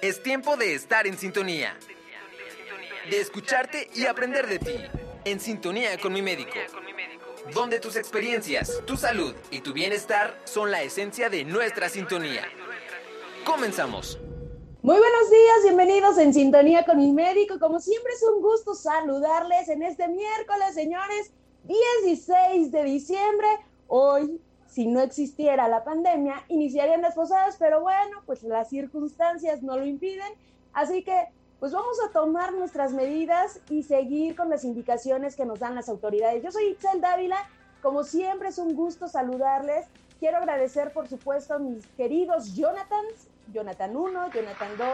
Es tiempo de estar en sintonía. De escucharte y aprender de ti. En sintonía con mi médico. Donde tus experiencias, tu salud y tu bienestar son la esencia de nuestra sintonía. Comenzamos. Muy buenos días, bienvenidos en sintonía con mi médico. Como siempre es un gusto saludarles en este miércoles, señores, 16 de diciembre. Hoy si no existiera la pandemia, iniciarían las posadas, pero bueno, pues las circunstancias no lo impiden. Así que, pues vamos a tomar nuestras medidas y seguir con las indicaciones que nos dan las autoridades. Yo soy Itzel Dávila, como siempre es un gusto saludarles. Quiero agradecer, por supuesto, a mis queridos Jonathans, Jonathan 1, Jonathan 2,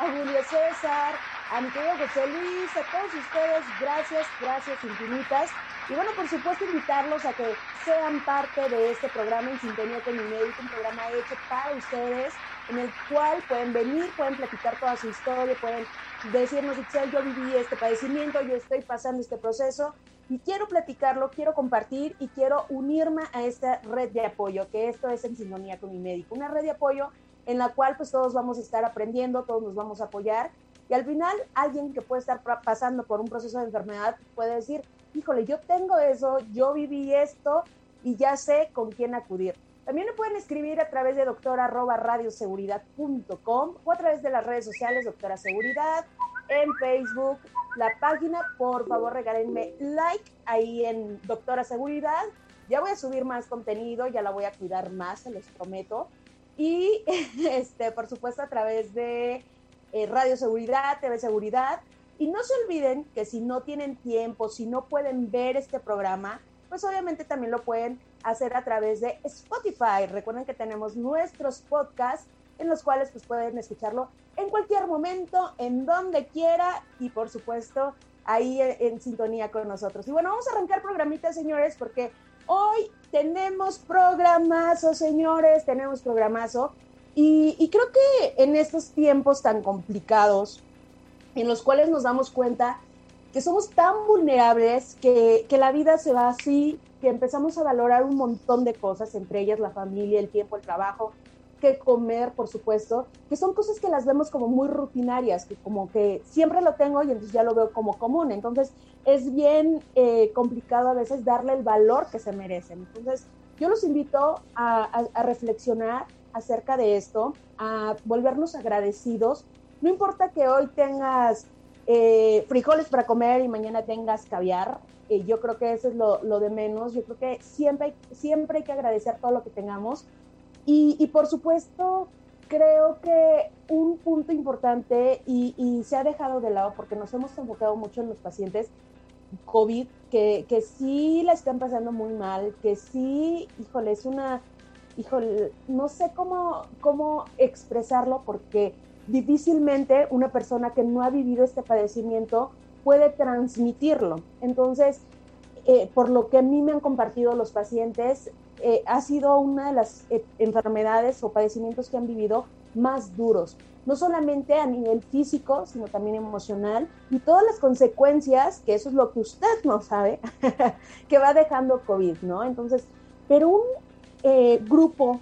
a Julio César, a mi querido José Luis, a todos ustedes, gracias, gracias infinitas. Y bueno, por supuesto, invitarlos a que sean parte de este programa en sintonía con mi médico, un programa hecho para ustedes, en el cual pueden venir, pueden platicar toda su historia, pueden decirnos, Excel, yo viví este padecimiento, yo estoy pasando este proceso y quiero platicarlo, quiero compartir y quiero unirme a esta red de apoyo, que esto es en sintonía con mi médico, una red de apoyo en la cual pues todos vamos a estar aprendiendo, todos nos vamos a apoyar y al final alguien que puede estar pasando por un proceso de enfermedad puede decir, híjole, yo tengo eso, yo viví esto y ya sé con quién acudir. También me pueden escribir a través de doctora.radioseguridad.com o a través de las redes sociales Doctora Seguridad, en Facebook, la página, por favor regálenme like ahí en Doctora Seguridad. Ya voy a subir más contenido, ya la voy a cuidar más, se los prometo. Y este, por supuesto a través de eh, Radio Seguridad, TV Seguridad. Y no se olviden que si no tienen tiempo, si no pueden ver este programa, pues obviamente también lo pueden hacer a través de Spotify. Recuerden que tenemos nuestros podcasts en los cuales pues pueden escucharlo en cualquier momento, en donde quiera y por supuesto ahí en, sintonía con nosotros. Y bueno, vamos a arrancar programitas, señores, porque hoy tenemos programazo, señores, tenemos programazo. Y, y creo que en estos tiempos tan complicados, en los cuales nos damos cuenta que somos tan vulnerables que, que, la vida se va así, que empezamos a valorar un montón de cosas, entre ellas la familia, el tiempo, el trabajo, que comer, por supuesto, que son cosas que las vemos como muy rutinarias, que como que siempre lo tengo y entonces ya lo veo como común. Entonces es bien eh, complicado a veces darle el valor que se merecen. Entonces yo los invito a, a, a reflexionar acerca de esto, a volvernos agradecidos. No importa que hoy tengas eh, frijoles para comer y mañana tengas caviar. Eh, yo creo que eso es lo, de menos. Yo creo que siempre, siempre hay que agradecer todo lo que tengamos. Y, por supuesto, creo que un punto importante y, y, se ha dejado de lado porque nos hemos enfocado mucho en los pacientes COVID, que, que sí la están pasando muy mal, que sí, híjole, es una, híjole, no sé cómo, cómo expresarlo porque difícilmente una persona que no ha vivido este padecimiento puede transmitirlo. Entonces, eh, por lo que a mí me han compartido los pacientes, eh, ha sido una de las eh, enfermedades o padecimientos que han vivido más duros, no solamente a nivel físico, sino también emocional y todas las consecuencias, que eso es lo que usted no sabe, que va dejando COVID, ¿no? Entonces, pero un grupo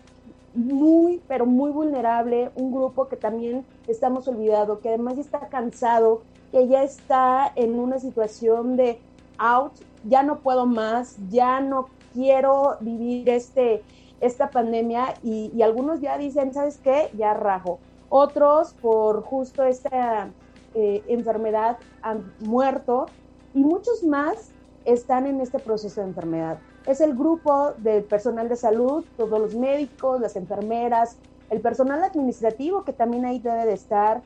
muy, pero muy vulnerable, un grupo que también estamos olvidado, que además está cansado, que ya está en una situación de out, ya no puedo más, ya no quiero vivir este, esta pandemia y, algunos ya dicen, ¿sabes qué? Ya rajo. Otros por justo esta eh, enfermedad han muerto y muchos más están en este proceso de enfermedad es el grupo del personal de salud, todos los médicos, las enfermeras, el personal administrativo que también ahí debe de estar,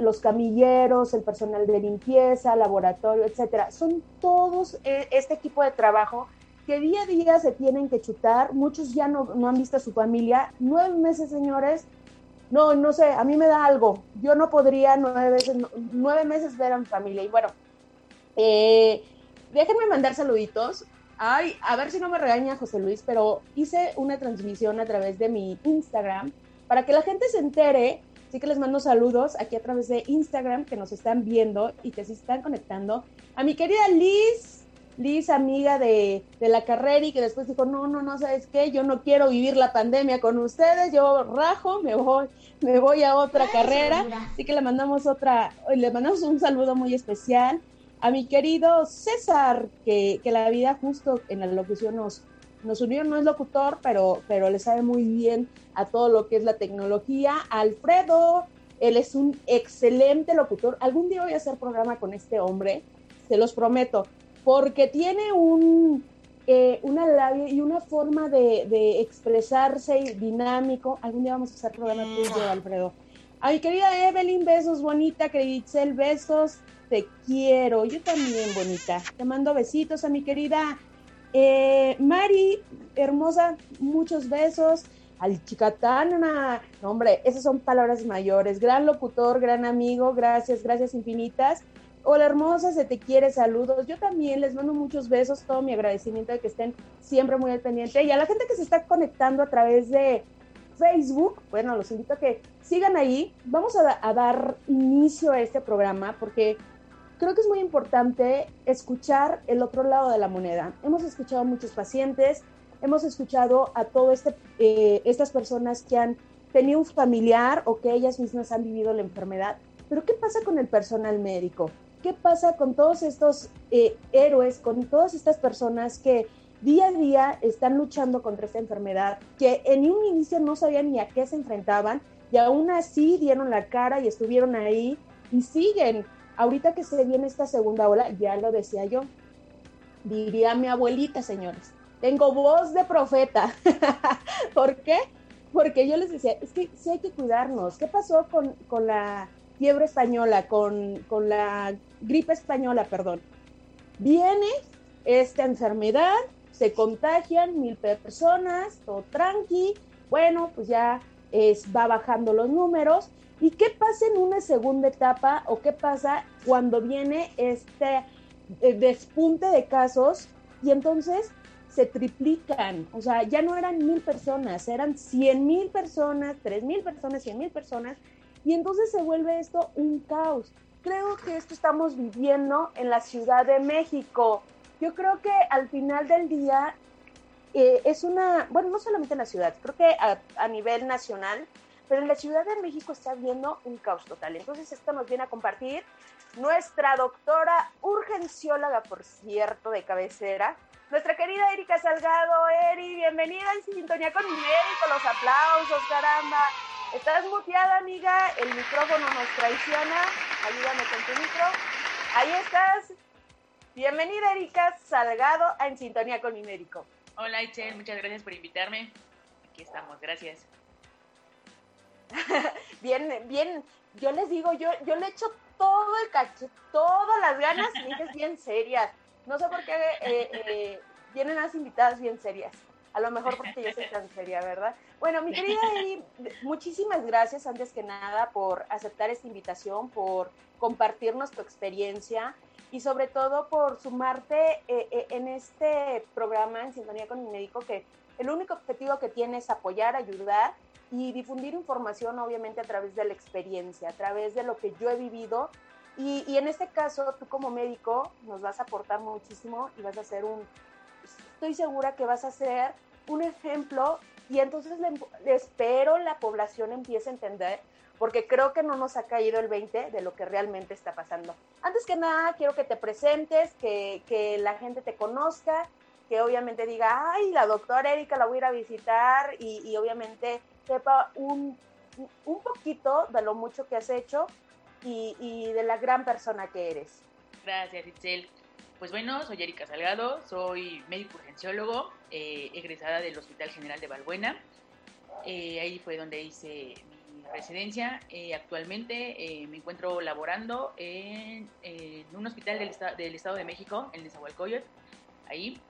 los camilleros, el personal de limpieza, laboratorio, etcétera. Son todos eh, este equipo de trabajo que día a día se tienen que chutar. Muchos ya no, no han visto a su familia. Nueve meses, señores. No, no sé, a mí me da algo. Yo no podría nueve, veces, nueve meses ver a mi familia. Y bueno, eh, déjenme mandar saluditos. Ay, a ver si no me regaña José Luis, pero hice una transmisión a través de mi Instagram para que la gente se entere. Así que les mando saludos aquí a través de Instagram que nos están viendo y que se están conectando. A mi querida Liz, Liz, amiga de, de, la carrera y que después dijo, no, no, no, ¿sabes qué? Yo no quiero vivir la pandemia con ustedes, yo rajo, me voy, me voy a otra carrera. Así que le mandamos otra, le mandamos un saludo muy especial a mi querido César, que, que la vida justo en la locución nos, nos unió, no es locutor, pero, pero le sabe muy bien a todo lo que es la tecnología. Alfredo, él es un excelente locutor. Algún día voy a hacer programa con este hombre, se los prometo, porque tiene un, eh, una labia y una forma de, expresarse dinámico. Algún día vamos a hacer programa tuyo, Alfredo. A mi querida Evelyn, besos, bonita. Querida besos. Te quiero. Yo también, bonita. Te mando besitos a mi querida eh, Mari, hermosa, muchos besos. Al Chicatana, no, hombre, esas son palabras mayores. Gran locutor, gran amigo, gracias, gracias infinitas. Hola hermosa, se te quiere, saludos. Yo también les mando muchos besos, todo mi agradecimiento de que estén siempre muy al pendiente. Y a la gente que se está conectando a través de Facebook, bueno, los invito a que sigan ahí. Vamos a, a dar inicio a este programa porque creo que es muy importante escuchar el otro lado de la moneda. Hemos escuchado a muchos pacientes, hemos escuchado a todas este, eh, estas personas que han tenido un familiar o que ellas mismas han vivido la enfermedad. Pero ¿qué pasa con el personal médico? ¿Qué pasa con todos estos eh, héroes, con todas estas personas que día a día están luchando contra esta enfermedad, que en un inicio no sabían ni a qué se enfrentaban y aún así dieron la cara y estuvieron ahí y siguen Ahorita que se viene esta segunda ola, ya lo decía yo, diría mi abuelita, señores, tengo voz de profeta. ¿Por qué? Porque yo les decía, es que sí hay que cuidarnos. ¿Qué pasó con, la fiebre española, con, con la gripe española, perdón? Viene esta enfermedad, se contagian mil personas, todo tranqui, bueno, pues ya va bajando los números ¿Y qué pasa en una segunda etapa o qué pasa cuando viene este eh, despunte de casos y entonces se triplican? O sea, ya no eran mil personas, eran cien mil personas, tres mil personas, cien mil personas, y entonces se vuelve esto un caos. Creo que esto estamos viviendo en la Ciudad de México. Yo creo que al final del día eh, es una, bueno, no solamente en la ciudad, creo que a, a nivel nacional pero en la Ciudad de México está viendo un caos total. Entonces esto nos viene a compartir nuestra doctora urgencióloga, por cierto, de cabecera, nuestra querida Erika Salgado. Eri, bienvenida en sintonía con mi médico, los aplausos, caramba. Estás muteada, amiga, el micrófono nos traiciona. Ayúdame con tu micro. Ahí estás. Bienvenida, Erika Salgado, a En Sintonía con mi médico. Hola, Itzel, muchas gracias por invitarme. Aquí estamos, gracias. bien, bien, yo les digo, yo, yo le echo todo el cacho, todas las ganas y bien serias. No sé por qué eh, eh, vienen las invitadas bien serias. A lo mejor porque yo soy tan seria, ¿verdad? Bueno, mi querida Eri, muchísimas gracias antes que nada por aceptar esta invitación, por compartirnos tu experiencia y sobre todo por sumarte eh, en este programa en sintonía con mi médico que el único objetivo que tiene es apoyar, ayudar y difundir información obviamente a través de la experiencia, a través de lo que yo he vivido. Y, en este caso, tú como médico nos vas a aportar muchísimo y vas a ser un, estoy segura que vas a ser un ejemplo y entonces le, espero la población empiece a entender porque creo que no nos ha caído el 20 de lo que realmente está pasando. Antes que nada, quiero que te presentes, que, que la gente te conozca, que obviamente diga, ay, la doctora Erika la voy a ir a visitar y, y obviamente sepa un, un poquito de lo mucho que has hecho y, y de la gran persona que eres. Gracias, Itzel. Pues bueno, soy Erika Salgado, soy médico urgenciólogo, eh, egresada del Hospital General de Balbuena. Eh, ahí fue donde hice mi residencia. Eh, actualmente me encuentro laborando en, en un hospital del, del, Estado de México, en Nezahualcóyotl, ahí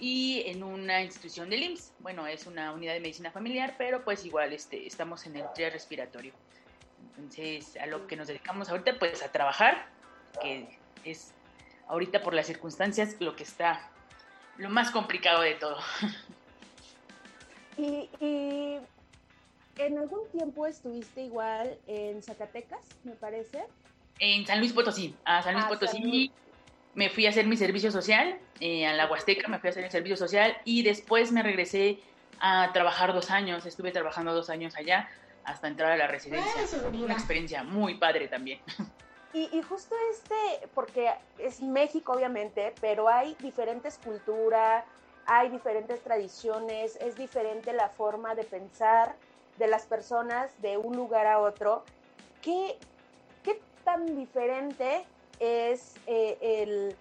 y en una institución del IMSS. Bueno, es una unidad de medicina familiar, pero pues igual este, estamos en el tren respiratorio. Entonces, a lo que nos dedicamos ahorita, pues a trabajar, que es ahorita por las circunstancias lo que está lo más complicado de todo. Y, en algún tiempo estuviste igual en Zacatecas, me parece. En San Luis Potosí, a San Luis ah, Potosí. Me fui a hacer mi servicio social eh, a la Huasteca, me fui a hacer el servicio social y después me regresé a trabajar dos años, estuve trabajando dos años allá hasta entrar a la residencia. Una experiencia muy padre también. Y, y, justo este, porque es México obviamente, pero hay diferentes culturas, hay diferentes tradiciones, es diferente la forma de pensar de las personas de un lugar a otro. ¿Qué, qué tan diferente es eh, el,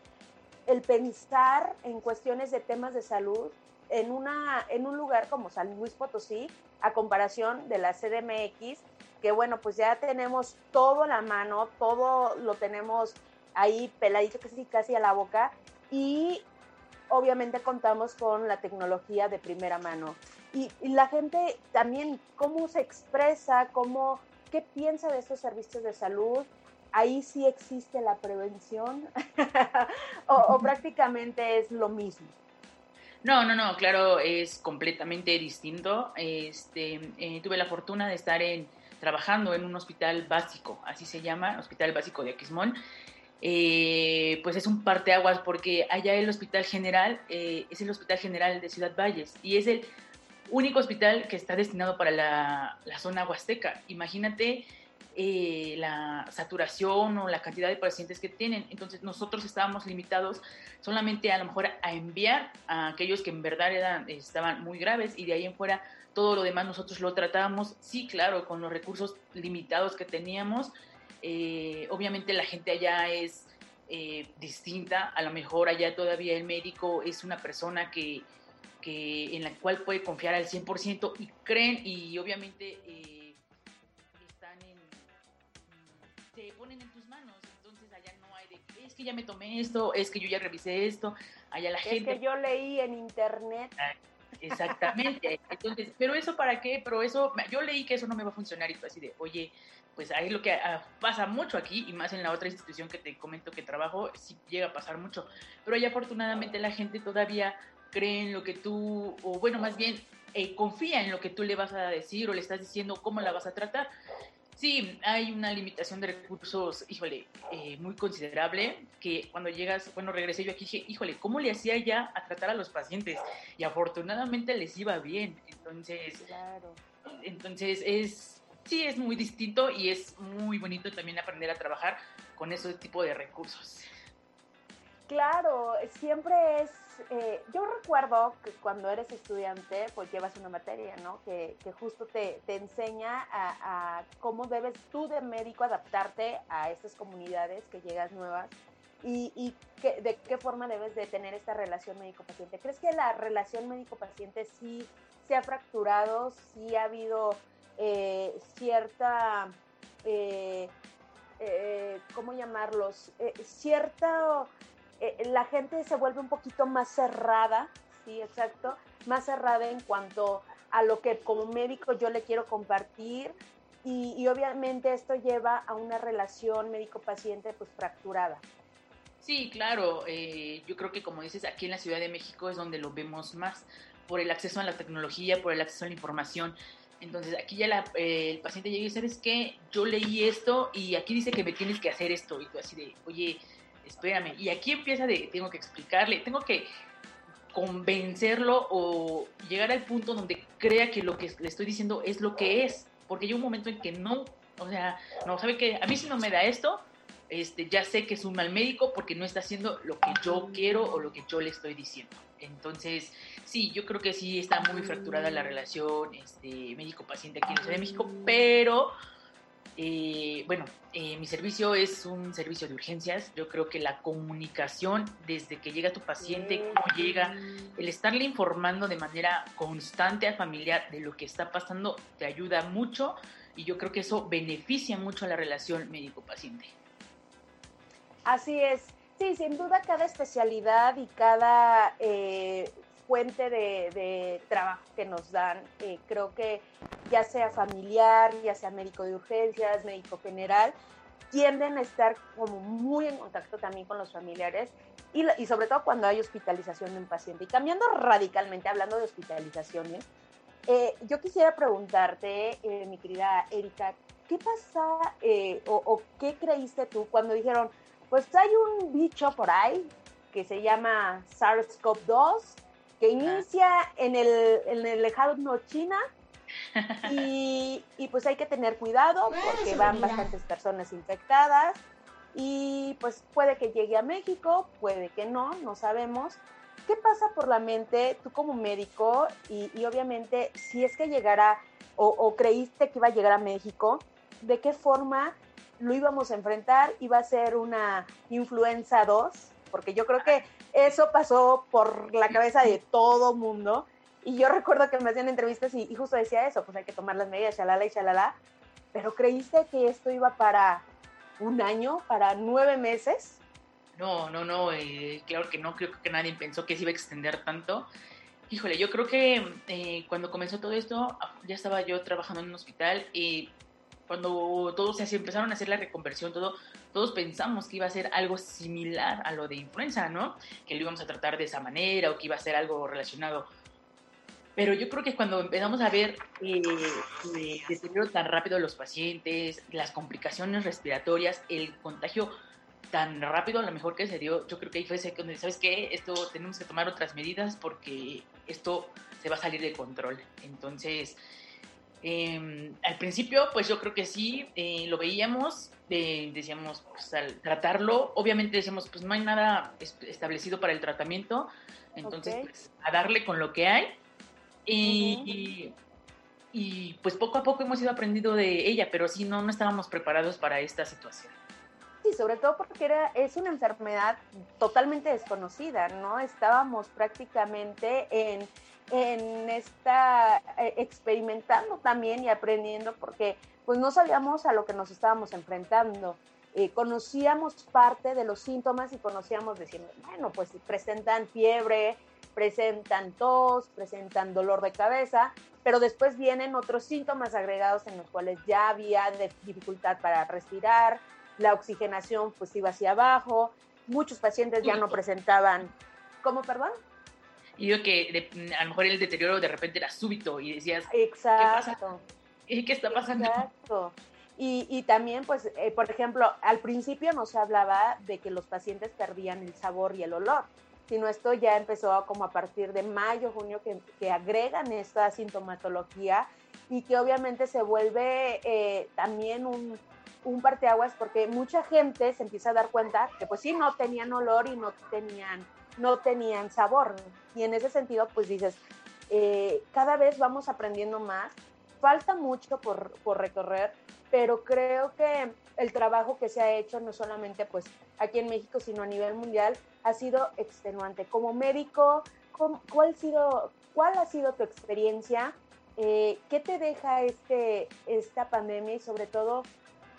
el, pensar en cuestiones de temas de salud en, una, en un lugar como San Luis Potosí a comparación de la CDMX, que bueno, pues ya tenemos todo la mano, todo lo tenemos ahí peladito casi, casi a la boca y obviamente contamos con la tecnología de primera mano. Y, y, la gente también, cómo se expresa, cómo, qué piensa de estos servicios de salud, ahí sí existe la prevención o, prácticamente es lo mismo. No, no, no, claro, es completamente distinto. Este, eh, tuve la fortuna de estar en, trabajando en un hospital básico, así se llama, Hospital Básico de Aquismón. Eh, pues es un parteaguas porque allá el Hospital General eh, es el Hospital General de Ciudad Valles y es el único hospital que está destinado para la, la zona huasteca. Imagínate eh, la saturación o la cantidad de pacientes que tienen. Entonces nosotros estábamos limitados solamente a lo mejor a enviar a aquellos que en verdad eran, estaban muy graves y de ahí en fuera todo lo demás nosotros lo tratábamos, sí, claro, con los recursos limitados que teníamos. Eh, obviamente la gente allá es eh, distinta, a lo mejor allá todavía el médico es una persona que, que en la cual puede confiar al 100% y creen y obviamente que ya me tomé esto, es que yo ya revisé esto, allá la gente... Es que yo leí en internet. Ah, exactamente. Entonces, pero eso para qué, pero eso, yo leí que eso no me va a funcionar y tú así de, oye, pues ahí lo que ah, pasa mucho aquí y más en la otra institución que te comento que trabajo, sí llega a pasar mucho. Pero ahí afortunadamente la gente todavía cree en lo que tú, o bueno, más bien eh, confía en lo que tú le vas a decir o le estás diciendo cómo la vas a tratar. Sí, hay una limitación de recursos, híjole, eh, muy considerable, que cuando llegas, bueno, regresé yo aquí dije, híjole, ¿cómo le hacía ya a tratar a los pacientes? Y afortunadamente les iba bien, entonces, claro. entonces es, sí, es muy distinto y es muy bonito también aprender a trabajar con ese tipo de recursos. Claro, siempre es eh, yo recuerdo que cuando eres estudiante, pues llevas una materia, ¿no? Que, justo te, enseña a, cómo debes tú de médico adaptarte a estas comunidades que llegas nuevas y, de qué forma debes de tener esta relación médico-paciente. ¿Crees que la relación médico-paciente sí se ha fracturado, sí ha habido eh, cierta... Eh, ¿cómo llamarlos? cierta eh, la gente se vuelve un poquito más cerrada, sí, exacto, más cerrada en cuanto a lo que como médico yo le quiero compartir y, obviamente esto lleva a una relación médico-paciente pues fracturada. Sí, claro, eh, yo creo que como dices, aquí en la Ciudad de México es donde lo vemos más, por el acceso a la tecnología, por el acceso a la información. Entonces aquí ya eh, el paciente llega y dice, ¿sabes qué? Yo leí esto y aquí dice que me tienes que hacer esto. Y tú así de, oye, espérame, y aquí empieza de, tengo que explicarle, tengo que convencerlo o llegar al punto donde crea que lo que le estoy diciendo es lo que es, porque hay un momento en que no, o sea, no, sabe que a mí si no me da esto, este, ya sé que es un mal médico porque no está haciendo lo que yo quiero o lo que yo le estoy diciendo. Entonces, sí, yo creo que sí está muy fracturada la relación este, médico-paciente aquí en la Ciudad de México, pero eh, bueno, eh, mi servicio es un servicio de urgencias. Yo creo que la comunicación desde que llega tu paciente, cómo llega, el estarle informando de manera constante al familiar de lo que está pasando, te ayuda mucho y yo creo que eso beneficia mucho a la relación médico-paciente. Así es. Sí, sin duda cada especialidad y cada eh, fuente de, trabajo que nos dan. Creo que ya sea familiar, ya sea médico de urgencias, médico general, tienden a estar como muy en contacto también con los familiares y, y sobre todo cuando hay hospitalización de un paciente. Y cambiando radicalmente, hablando de hospitalizaciones, eh, yo quisiera preguntarte, eh, mi querida Erika, ¿qué pasa o, o qué creíste tú cuando dijeron, pues hay un bicho por ahí que se llama SARS-CoV-2, que inicia en el, en el lejano China y, y, pues hay que tener cuidado porque van bastantes personas infectadas y pues puede que llegue a México, puede que no, no sabemos. ¿Qué pasa por la mente tú como médico y, y obviamente si es que llegara o, o, creíste que iba a llegar a México, de qué forma lo íbamos a enfrentar? ¿Iba a ser una influenza 2? Porque yo creo que eso pasó por la cabeza de todo mundo. Y yo recuerdo que me hacían entrevistas y, y, justo decía eso, pues hay que tomar las medidas, shalala y shalala. Pero creíste que esto iba para un año, para nueve meses. No, no, no, eh, claro que no, creo que nadie pensó que se iba a extender tanto. Híjole, yo creo que eh, cuando comenzó todo esto, ya estaba yo trabajando en un hospital y cuando todos se empezaron a hacer la reconversión, todo, todos pensamos que iba a ser algo similar a lo de influenza, ¿no? Que lo íbamos a tratar de esa manera o que iba a ser algo relacionado pero yo creo que cuando empezamos a ver eh, el deterioro tan rápido de los pacientes, las complicaciones respiratorias, el contagio tan rápido, a lo mejor que se dio, yo creo que ahí fue ese donde, ¿sabes qué? Esto tenemos que tomar otras medidas porque esto se va a salir de control. Entonces, eh, al principio, pues yo creo que sí, eh, lo veíamos, eh, decíamos, pues al tratarlo, obviamente decíamos, pues no hay nada establecido para el tratamiento, entonces, okay. pues a darle con lo que hay y, y, pues poco a poco hemos ido aprendiendo de ella, pero sí, no, no estábamos preparados para esta situación. Sí, sobre todo porque era, es una enfermedad totalmente desconocida, ¿no? Estábamos prácticamente en, en esta, eh, experimentando también y aprendiendo porque pues no sabíamos a lo que nos estábamos enfrentando. Eh, conocíamos parte de los síntomas y conocíamos, decimos, bueno, pues presentan fiebre, presentan tos, presentan dolor de cabeza, pero después vienen otros síntomas agregados en los cuales ya había dificultad para respirar, la oxigenación pues iba hacia abajo, muchos pacientes ya no presentaban, ¿cómo, perdón? Y yo que de, a lo mejor el deterioro de repente era súbito y decías, Exacto. ¿qué pasa? ¿Qué está pasando? Exacto. Y, y, también, pues, eh, por ejemplo, al principio no se hablaba de que los pacientes perdían el sabor y el olor sino esto ya empezó como a partir de mayo, junio, que, que agregan esta sintomatología y que obviamente se vuelve eh, también un, un parteaguas porque mucha gente se empieza a dar cuenta que pues sí, no tenían olor y no tenían, no tenían sabor. Y en ese sentido, pues dices, eh, cada vez vamos aprendiendo más, falta mucho por, por recorrer, pero creo que el trabajo que se ha hecho no solamente pues aquí en México, sino a nivel mundial, ha sido extenuante. Como médico, ¿cuál sido, cuál ha sido tu experiencia? Eh, ¿Qué te deja este, esta pandemia y sobre todo,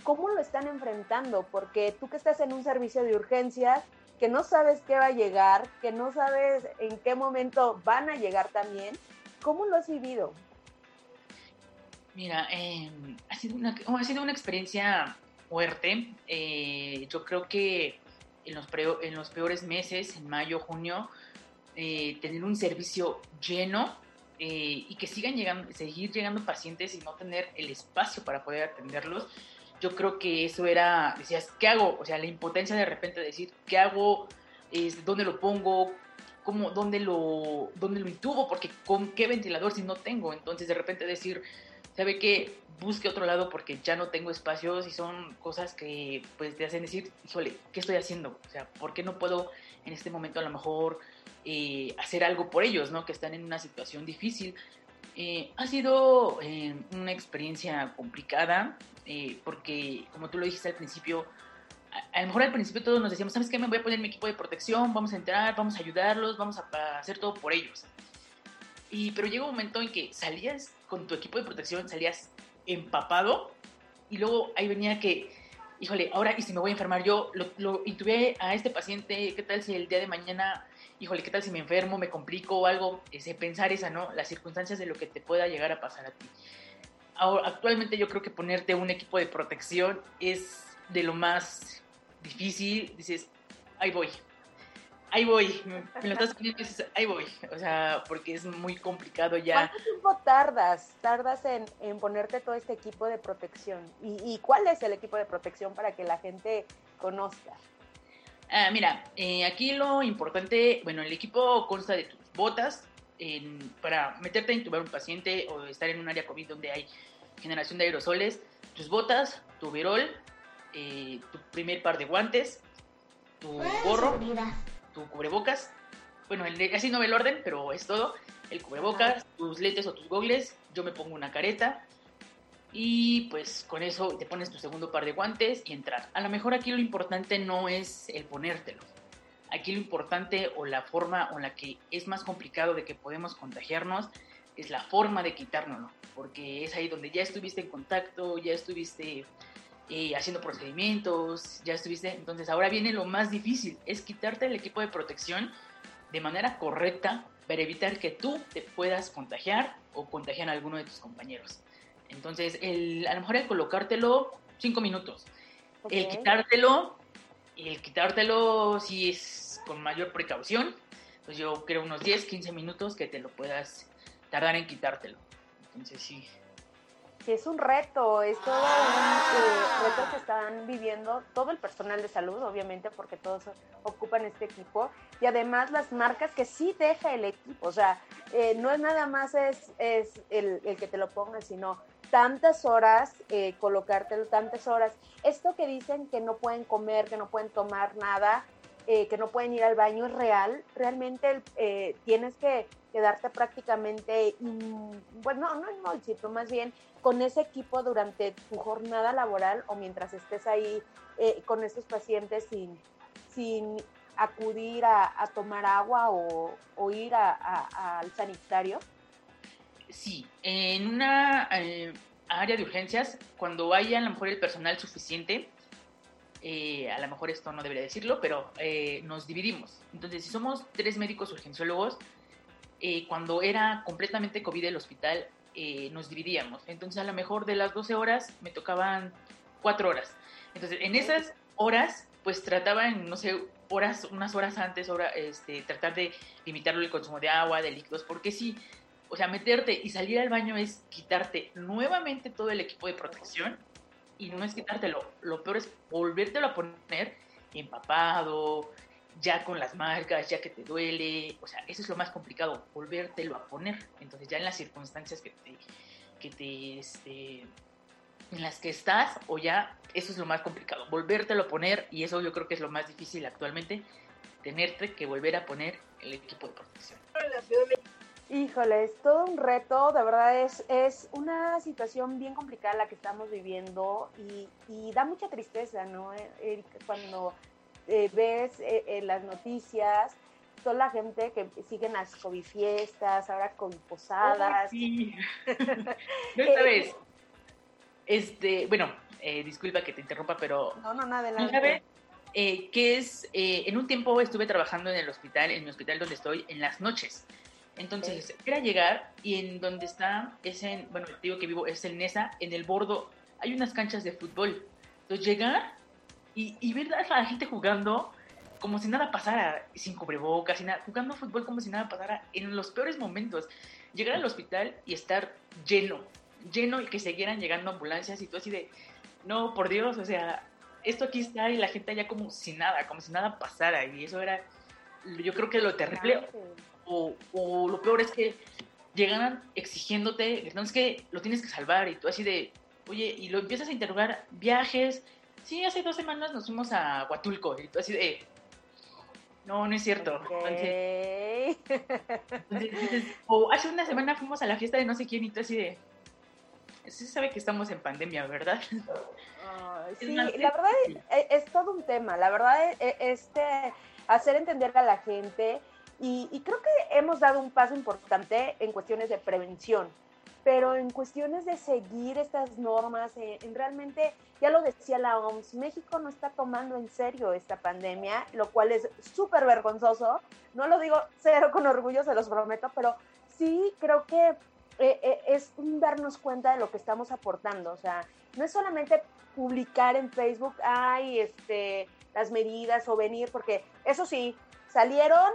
cómo lo están enfrentando? Porque tú que estás en un servicio de urgencias, que no sabes qué va a llegar, que no sabes en qué momento van a llegar también, ¿cómo lo has vivido? Mira, eh, ha, sido una, ha sido una experiencia fuerte. Eh, yo creo que en los, pre, en los peores meses, en mayo, junio, eh, tener un servicio lleno eh, y que sigan llegando, seguir llegando pacientes y no tener el espacio para poder atenderlos, yo creo que eso era, decías, ¿qué hago? O sea, la impotencia de repente de decir, ¿qué hago? Es, ¿Dónde lo pongo? ¿Cómo, dónde, lo, ¿Dónde lo intubo? Porque ¿con qué ventilador si no tengo? Entonces de repente decir, ¿sabe qué? busque otro lado porque ya no tengo espacios y son cosas que pues te hacen decir, híjole, ¿qué estoy haciendo? O sea, ¿por qué no puedo en este momento a lo mejor eh, hacer algo por ellos, ¿no? Que están en una situación difícil. Eh, ha sido eh, una experiencia complicada eh, porque, como tú lo dijiste al principio, a, a, lo mejor al principio todos nos decíamos, ¿sabes qué? Me voy a poner mi equipo de protección, vamos a entrar, vamos a ayudarlos, vamos a, a hacer todo por ellos. Y, pero llega un momento en que salías con tu equipo de protección, salías empapado y luego ahí venía que, híjole, ahora y si me voy a enfermar yo, lo, lo intubé a este paciente, ¿qué tal si el día de mañana, híjole, qué tal si me enfermo, me complico o algo? Ese, pensar esa, ¿no? Las circunstancias de lo que te pueda llegar a pasar a ti. Ahora, actualmente yo creo que ponerte un equipo de protección es de lo más difícil, dices, ahí voy, ahí voy, me lo estás poniendo y dices, ahí voy, o sea, porque es muy complicado ya. ¿Cuánto tiempo tardas, tardas en, en ponerte todo este equipo de protección? ¿Y, ¿Y, cuál es el equipo de protección para que la gente conozca? Ah, mira, eh, aquí lo importante, bueno, el equipo consta de tus botas para meterte a intubar un paciente o estar en un área COVID donde hay generación de aerosoles, tus botas, tu overol, eh, tu primer par de guantes, tu gorro, tu cubrebocas, bueno, así no ve el orden, pero es todo, el cubrebocas, tus lentes o tus gogles, yo me pongo una careta, y pues con eso te pones tu segundo par de guantes y entrar. A lo mejor aquí lo importante no es el ponértelo. Aquí lo importante o la forma o la que es más complicado de que podemos contagiarnos es la forma de quitárnoslo, porque es ahí donde ya estuviste en contacto, ya estuviste eh, haciendo procedimientos, ya estuviste, entonces ahora viene lo más difícil, es quitarte el equipo de protección de manera correcta para evitar que tú te puedas contagiar o contagiar a alguno de tus compañeros. Entonces, el, a lo mejor el colocártelo cinco minutos. El quitártelo, el quitártelo si es con mayor precaución, pues yo creo unos 10, 15 minutos que te lo puedas tardar en quitártelo. Entonces sí. Sí, es un reto, es todo un eh, reto que están viviendo todo el personal de salud, obviamente, porque todos ocupan este equipo. Y además las marcas que sí deja el equipo, o sea, eh, no es nada más es, el, que te lo pongan, sino tantas horas, eh, colocártelo tantas horas. Esto que dicen que no pueden comer, que no pueden tomar nada, eh, que no pueden ir al baño es real. Realmente eh, tienes que quedarte prácticamente, bueno, no en bolsito, más bien con ese equipo durante tu jornada laboral o mientras estés ahí eh, con estos pacientes sin, sin acudir a, tomar agua o, ir al sanitario. Sí, en una área de urgencias, cuando haya a lo mejor el personal suficiente, eh, a lo mejor esto no debería decirlo, pero eh, nos dividimos. Entonces, si somos tres médicos urgenciólogos, cuando era completamente COVID el hospital, nos dividíamos. Entonces, a lo mejor de las 12 horas me tocaban 4 horas. Entonces, en esas horas, pues trataban, no sé, horas, unas horas antes, hora, este, tratar de limitarlo el consumo de agua, de líquidos, porque sí, o sea, meterte y salir al baño es quitarte nuevamente todo el equipo de protección y no es quitártelo. Lo peor es volvértelo a poner empapado, ya con las marcas, ya que te duele. O sea, eso es lo más complicado, volvértelo a poner. Entonces, ya en las circunstancias que te, que te, este, en las que estás, o ya, eso es lo más complicado, volvértelo a poner. Y eso yo creo que es lo más difícil actualmente, tenerte que volver a poner el equipo de protección. Híjole, es todo un reto, de verdad es, es una situación bien complicada la que estamos viviendo y, da mucha tristeza, ¿no, Erika? Cuando eh, ves eh, las noticias, toda la gente que siguen las COVID fiestas, ahora COVID posadas. sí. esta vez, este, bueno, eh, disculpa que te interrumpa, pero... No, no, nada, adelante. que es, en un tiempo estuve trabajando en el hospital, en mi hospital donde estoy, en las noches. Entonces, era llegar y en donde está, es en, bueno, el digo que vivo es el NESA, en el bordo hay unas canchas de fútbol. Entonces, llegar y, y ver a la gente jugando como si nada pasara, sin cubrebocas, sin nada, jugando fútbol como si nada pasara en los peores momentos. Llegar al hospital y estar lleno, lleno y que siguieran llegando ambulancias y todo así de, no, por Dios, o sea, esto aquí está y la gente allá como si nada, como si nada pasara. Y eso era, yo creo que lo terrible o, lo peor es que llegan exigiéndote, no es que lo tienes que salvar y tú así de, oye, y lo empiezas a interrogar, viajes, sí, hace dos semanas nos fuimos a Huatulco y tú así de, no, no es cierto. o hace una semana fuimos a la fiesta de no sé quién y tú así de, sí se sabe que estamos en pandemia, ¿verdad? sí, la verdad es, es, todo un tema, la verdad es, este, hacer entender a la gente y, creo que hemos dado un paso importante en cuestiones de prevención, pero en cuestiones de seguir estas normas, eh, en, realmente, ya lo decía la OMS, México no está tomando en serio esta pandemia, lo cual es súper vergonzoso. No lo digo cero con orgullo, se los prometo, pero sí creo que eh, eh, es darnos cuenta de lo que estamos aportando. O sea, no es solamente publicar en Facebook, ay, este, las medidas o venir, porque eso sí, salieron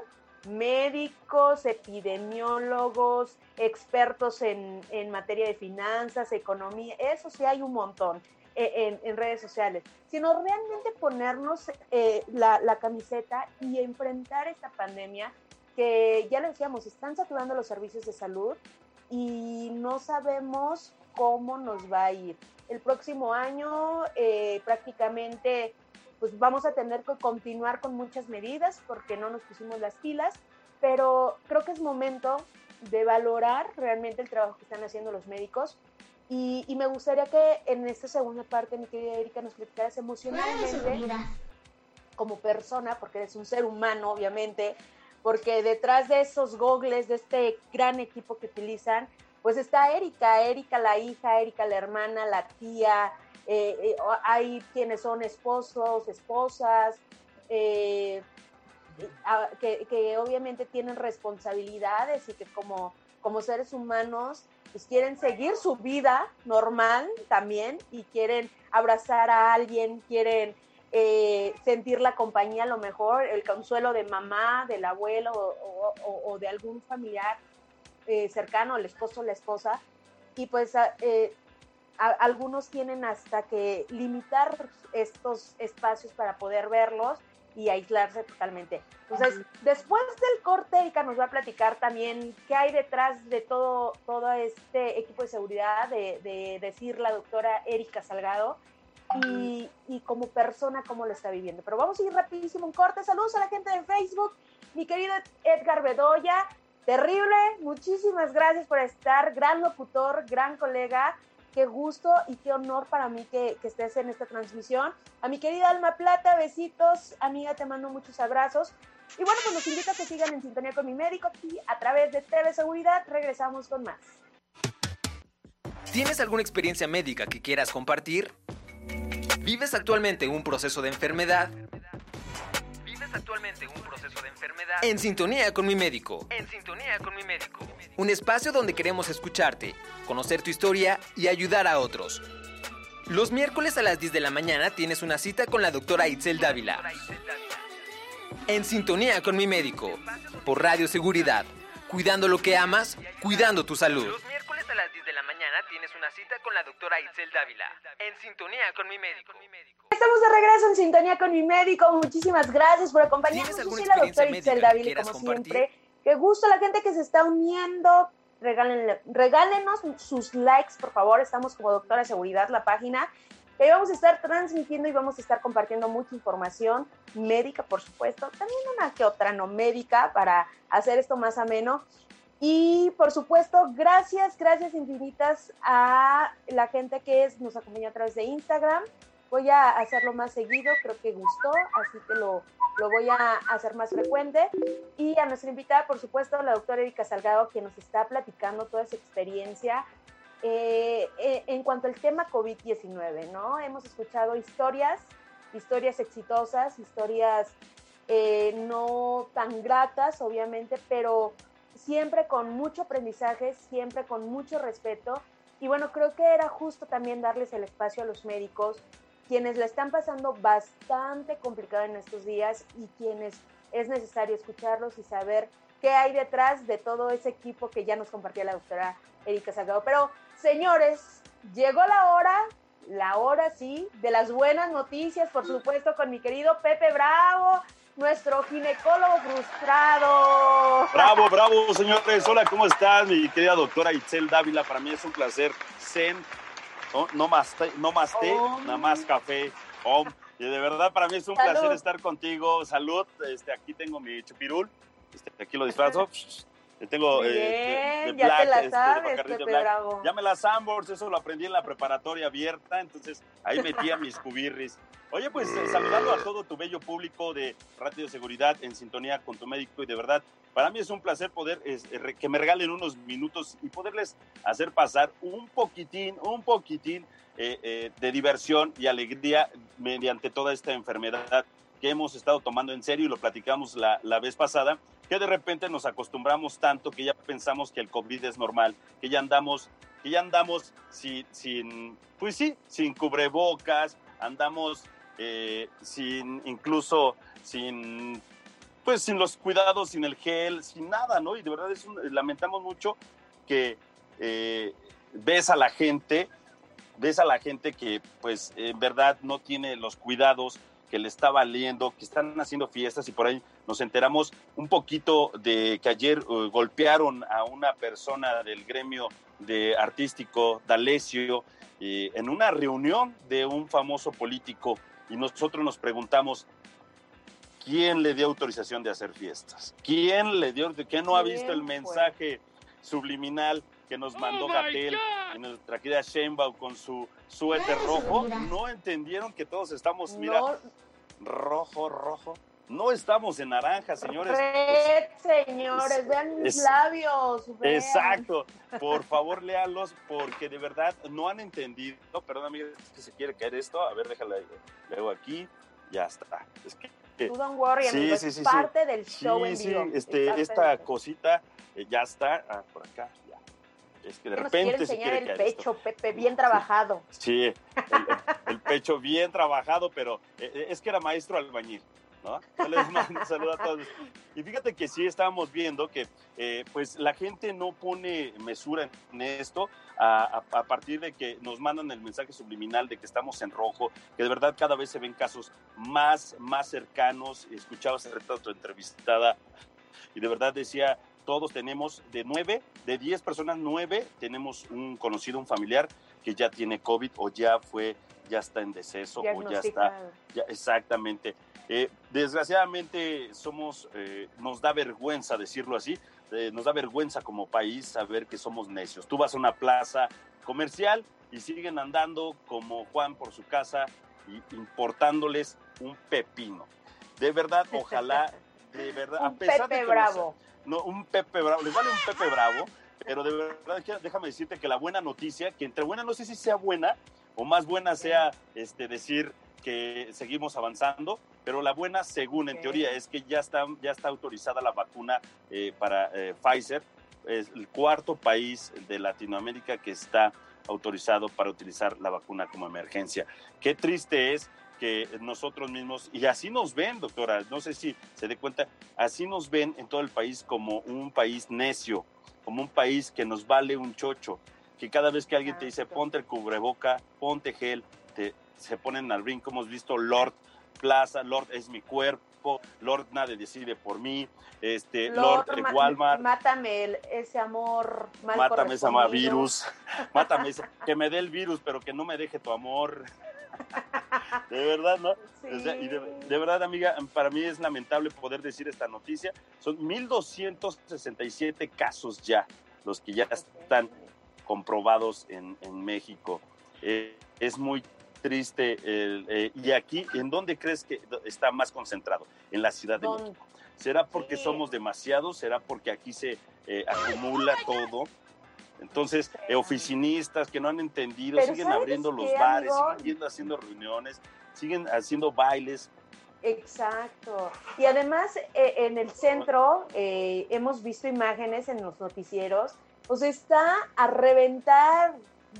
médicos, epidemiólogos, expertos en, materia de finanzas, economía, eso sí hay un montón. e, en, redes sociales, sino realmente ponernos eh, la, la, camiseta y enfrentar esta pandemia que ya le decíamos, están saturando los servicios de salud y no sabemos cómo nos va a ir. El próximo año eh, prácticamente pues vamos a tener que continuar con muchas medidas porque no nos pusimos las pilas, pero creo que es momento de valorar realmente el trabajo que están haciendo los médicos. Y, me gustaría que en esta segunda parte, mi querida Erika, nos platicaras emocionalmente como persona, porque eres un ser humano, obviamente, porque detrás de esos gogles, de este gran equipo que utilizan, pues está Erika, Erika la hija, Erika la hermana, la tía, eh, eh, hay quienes son esposos, esposas, eh, que, obviamente tienen responsabilidades y que como, como seres humanos pues quieren seguir su vida normal también y quieren abrazar a alguien, quieren sentir la compañía a lo mejor, el consuelo de mamá, del abuelo o, de algún familiar cercano, el esposo o la esposa. Y pues algunos tienen hasta que limitar estos espacios para poder verlos y aislarse totalmente. Entonces, después del corte, Erika nos va a platicar también qué hay detrás de todo, todo este equipo de seguridad, de, decir la doctora Erika Salgado, y, y, como persona cómo lo está viviendo. Pero vamos a ir rapidísimo un corte. Saludos a la gente de Facebook, mi querido Edgar Bedoya, terrible, muchísimas gracias por estar, gran locutor, gran colega qué gusto y qué honor para mí que, estés en esta transmisión. A mi querida Alma Plata, besitos, amiga, te mando muchos abrazos. Y bueno, pues los invito a que sigan en sintonía con mi médico y a través de TV Seguridad regresamos con más. ¿Tienes alguna experiencia médica que quieras compartir? ¿Vives actualmente un proceso de enfermedad? ¿Vives actualmente un proceso de enfermedad? En sintonía con mi médico. En sintonía con mi médico. Un espacio donde queremos escucharte, conocer tu historia y ayudar a otros. Los miércoles a las 10 de la mañana tienes una cita con la doctora Itzel Dávila. En sintonía con mi médico, por Radio Seguridad, cuidando lo que amas, cuidando tu salud. Los miércoles a las 10 de la mañana tienes una cita con la doctora Itzel Dávila. En sintonía con mi médico. Estamos de regreso en sintonía con mi médico. Muchísimas gracias por acompañarnos. Yo soy la doctora Itzel Dávila, como siempre. Qué gusto la gente que se está uniendo. Regálenle, regálenos sus likes, por favor. Estamos como Doctora Seguridad, la página. Y vamos a estar transmitiendo y vamos a estar compartiendo mucha información médica, por supuesto. También una que otra no médica para hacer esto más ameno. Y por supuesto, gracias, gracias infinitas a la gente que nos acompaña a través de Instagram. Voy a hacerlo más seguido, creo que gustó, así que lo, lo voy a hacer más frecuente. Y a nuestra invitada, por supuesto, la doctora Erika Salgado, que nos está platicando toda esa experiencia eh, eh, en cuanto al tema COVID-19, ¿no? Hemos escuchado historias, historias exitosas, historias eh, no tan gratas, obviamente, pero siempre con mucho aprendizaje, siempre con mucho respeto. Y bueno, creo que era justo también darles el espacio a los médicos quienes la están pasando bastante complicada en estos días y quienes es necesario escucharlos y saber qué hay detrás de todo ese equipo que ya nos compartía la doctora Erika Salgado. Pero, señores, llegó la hora, la hora sí, de las buenas noticias, por supuesto, con mi querido Pepe Bravo, nuestro ginecólogo frustrado. Bravo, bravo, señores. Hola, ¿cómo estás, mi querida doctora Itzel Dávila? Para mí es un placer. Zen no, más, té, no más té, nada más café. Y de verdad para mí es un placer estar contigo. Salud. Este, aquí tengo mi chupirul. Este, aquí lo disfrazo. Tengo eh, ya te la este, sabes, Ya me las Sambors, eso lo aprendí en la preparatoria abierta, entonces ahí metía mis cubirris. Oye, pues eh, saludando a todo tu bello público de Radio Seguridad en sintonía con tu médico y de verdad, para mí es un placer poder eh, que me regalen unos minutos y poderles hacer pasar un poquitín, un poquitín de diversión y alegría mediante toda esta enfermedad que hemos estado tomando en serio y lo platicamos la, la vez pasada que de repente nos acostumbramos tanto que ya pensamos que el COVID es normal, que ya andamos, que ya andamos sin, sin pues sí, sin cubrebocas, andamos eh, sin, incluso sin, pues sin los cuidados, sin el gel, sin nada, ¿no? Y de verdad es lamentamos mucho que eh, ves a la gente ves a la gente que pues en verdad no tiene los cuidados que le está valiendo, que están haciendo fiestas y por ahí nos enteramos un poquito de que ayer uh, golpearon a una persona del gremio de artístico D'Alessio eh, en una reunión de un famoso político y nosotros nos preguntamos quién le dio autorización de hacer fiestas, quién le dio, quién no ha visto el mensaje subliminal que nos mandó oh Gatel y nuestra querida Sheinbaum con su suéter rojo, no entendieron que todos estamos, mira, rojo, rojo. No estamos en naranja, señores. Red, señores, vean mis labios. Exacto. Por favor, léalos porque de verdad no han entendido. Perdón, amiga, es que se quiere caer esto. A ver, déjala. Luego aquí. Ya está. Es que Tú don't worry, sí, amigo, sí, es parte del show en vivo. Este, esta cosita eh, ya está. Ah, por acá. Es que de repente nos quiere enseñar el pecho, Pepe, bien trabajado. Sí, el, pecho bien trabajado, pero eh, eh, es que era maestro albañil. ¿No? Les mando un saludo a todos. Y fíjate que sí estábamos viendo que pues la gente no pone mesura en esto a, a, partir de que nos mandan el mensaje subliminal de que estamos en rojo, que de verdad cada vez se ven casos más, más cercanos. Escuchaba hace rato entrevistada y de verdad decía, todos tenemos de nueve, de diez personas, nueve tenemos un conocido, un familiar que ya tiene COVID o ya fue, ya está en deceso o ya está, ya, exactamente. Eh, desgraciadamente somos, eh, nos da vergüenza decirlo así, eh, nos da vergüenza como país saber que somos necios. Tú vas a una plaza comercial y siguen andando como Juan por su casa y importándoles un pepino. De verdad, ojalá, de verdad, a pesar de que Bravo no, un Pepe Bravo, les vale un Pepe Bravo, pero de verdad déjame decirte que la buena noticia, que entre buena no sé si sea buena o más buena sea este, decir que seguimos avanzando, pero la buena, según en teoría, es que ya está, ya está autorizada la vacuna eh, para eh, Pfizer. Es el cuarto país de Latinoamérica que está autorizado para utilizar la vacuna como emergencia. Qué triste es que nosotros mismos, y así nos ven, doctora, no sé si se dé cuenta, así nos ven en todo el país como un país necio, como un país que nos vale un chocho, que cada vez que alguien te dice ponte el cubreboca, ponte gel, te, se ponen al ring, como hemos visto Lord Plaza, Lord es mi cuerpo, Lord nadie decide por mí, este, Lord, de Walmart. Mátame ese amor Mátame ese virus, mátame ese, que me dé el virus, pero que no me deje tu amor. De verdad, ¿no? y de, verdad, amiga, para mí es lamentable poder decir esta noticia. Son 1.267 casos ya los que ya están comprobados en, México. Eh, es muy triste. Eh, ¿Y aquí, en dónde crees que está más concentrado? En la Ciudad de México. ¿Será porque somos demasiados? ¿Será porque aquí se eh, acumula todo? Entonces, oficinistas que no han entendido, siguen abriendo los bares, siguen haciendo reuniones, siguen haciendo bailes. Exacto. Y además, eh, en el centro eh, hemos visto imágenes en los noticieros, pues está a reventar.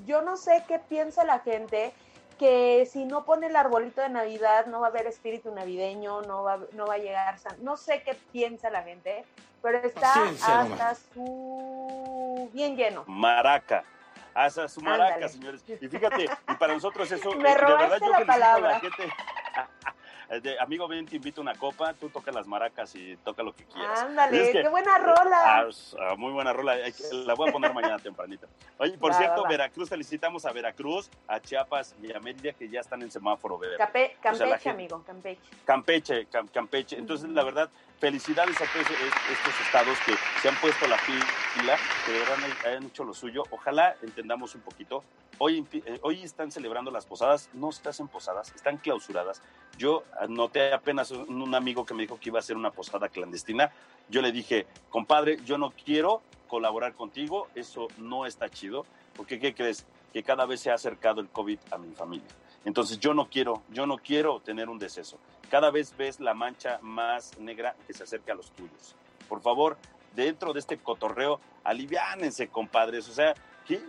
Yo no sé qué piensa la gente, que si no pone el arbolito de Navidad no va a haber espíritu navideño, no va, no va a llegar, no sé qué piensa la gente, pero está hasta su bien lleno. Maraca. Hasta su maraca, señores. Y fíjate, y para nosotros eso, Me de verdad yo la palabra. a la gente. amigo, ven, te invito a una copa, tú toca las maracas y toca lo que quieras. Ándale, qué buena rola. Ah, ah, muy buena rola, la voy a poner mañana tempranito. Oye, por cierto, Veracruz, felicitamos a Veracruz, a Chiapas y a Mérida que ya están en semáforo verde. Campeche, amigo, Campeche. Campeche, Campeche. Entonces, la verdad, felicidades a todos estos estados que se han puesto la pila, que verdad han hecho lo suyo. Ojalá entendamos un poquito. Hoy, eh, hoy están celebrando las posadas, no se hacen posadas, están clausuradas. Yo noté apenas un amigo que me dijo que iba a hacer una posada clandestina. Yo le dije, compadre, yo no quiero colaborar contigo, eso no está chido, porque ¿qué crees? Que cada vez se ha acercado el COVID a mi familia. Entonces yo no quiero, yo no quiero tener un deceso. Cada vez ves la mancha más negra que se acerca a los tuyos. Por favor, dentro de este cotorreo, aliviánense, compadres. O sea,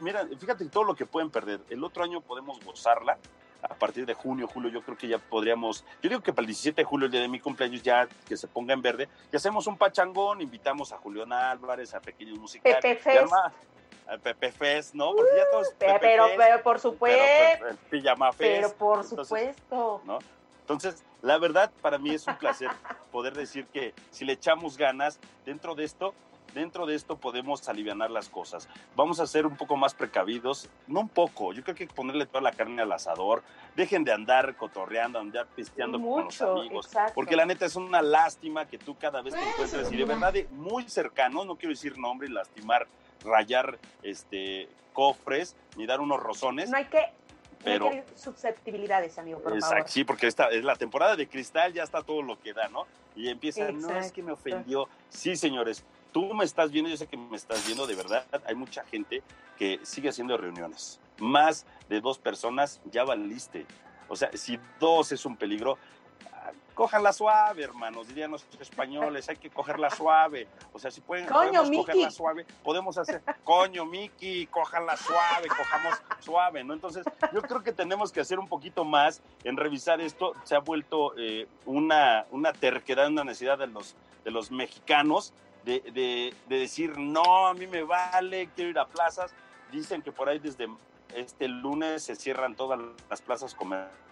mira, fíjate todo lo que pueden perder. El otro año podemos gozarla. A partir de junio, julio, yo creo que ya podríamos. Yo digo que para el 17 de julio, el día de mi cumpleaños, ya que se ponga en verde, y hacemos un pachangón, invitamos a Julián Álvarez, a Pequeños Musicales. Pepe Fest. Pepe Fest, ¿no? Porque ya todos pero, pero, pero, por supuesto. Pero, el pijama Fest. Pero por supuesto. ¿no? Entonces, la verdad, para mí es un placer poder decir que si le echamos ganas dentro de esto, dentro de esto podemos aliviar las cosas. Vamos a ser un poco más precavidos, no un poco, yo creo que hay que ponerle toda la carne al asador, dejen de andar cotorreando, andar pisteando con los amigos, porque la neta es una lástima que tú cada vez te encuentres y de verdad de muy cercano, no quiero decir nombre y lastimar, rayar este cofres ni dar unos rozones. No hay que pero susceptibilidades, amigo, por exacto, Sí, porque esta es la temporada de cristal, ya está todo lo que da, ¿no? Y empieza, no es que me ofendió. Sí, señores, tú me estás viendo, yo sé que me estás viendo, de verdad, hay mucha gente que sigue haciendo reuniones. Más de dos personas, ya valiste. O sea, si dos es un peligro, cójanla suave, hermanos, dirían los españoles, hay que cogerla suave. O sea, si pueden coño, cogerla suave, podemos hacer, coño, Miki, cójanla suave, cojamos suave, ¿no? Entonces, yo creo que tenemos que hacer un poquito más en revisar esto. Se ha vuelto eh, una, una terquedad, una necesidad de los, de los mexicanos de, decir, no, a mí me vale, quiero ir a plazas. Dicen que por ahí desde este lunes se cierran todas las plazas comerciales,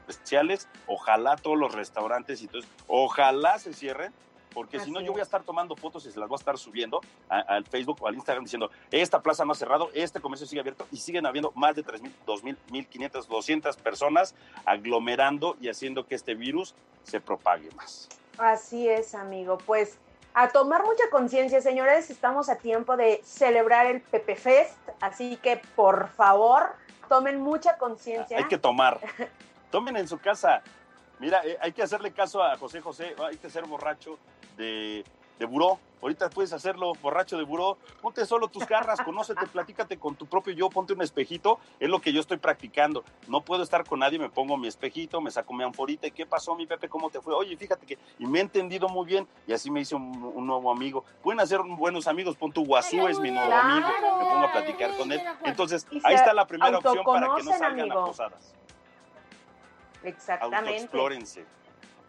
ojalá todos los restaurantes y todo ojalá se cierren, porque si no yo voy a estar tomando fotos y se las voy a estar subiendo al Facebook o al Instagram diciendo, esta plaza no ha cerrado, este comercio sigue abierto y siguen habiendo más de 3.000, 2.000, 1.500, 200 personas aglomerando y haciendo que este virus se propague más. Así es, amigo. Pues a tomar mucha conciencia, señores, estamos a tiempo de celebrar el Pepe Fest, así que por favor, tomen mucha conciencia. Hay que tomar. Tomen en su casa. Mira, eh, hay que hacerle caso a José José, hay que ser borracho de de buró. Ahorita puedes hacerlo borracho de buró. Ponte solo tus garras, conócete, platícate con tu propio yo, ponte un espejito. Es lo que yo estoy practicando. No puedo estar con nadie, me pongo mi espejito, me saco mi anforita. ¿Y qué pasó, mi Pepe? ¿Cómo te fue? Oye, fíjate que. Y me he entendido muy bien y así me hice un, nuevo amigo. Pueden hacer buenos amigos. Pon tu guasú, es mi nuevo amigo. Me pongo a platicar con él. Entonces, ahí está la primera opción para que no salgan a posadas. Exactamente. Autoexplórense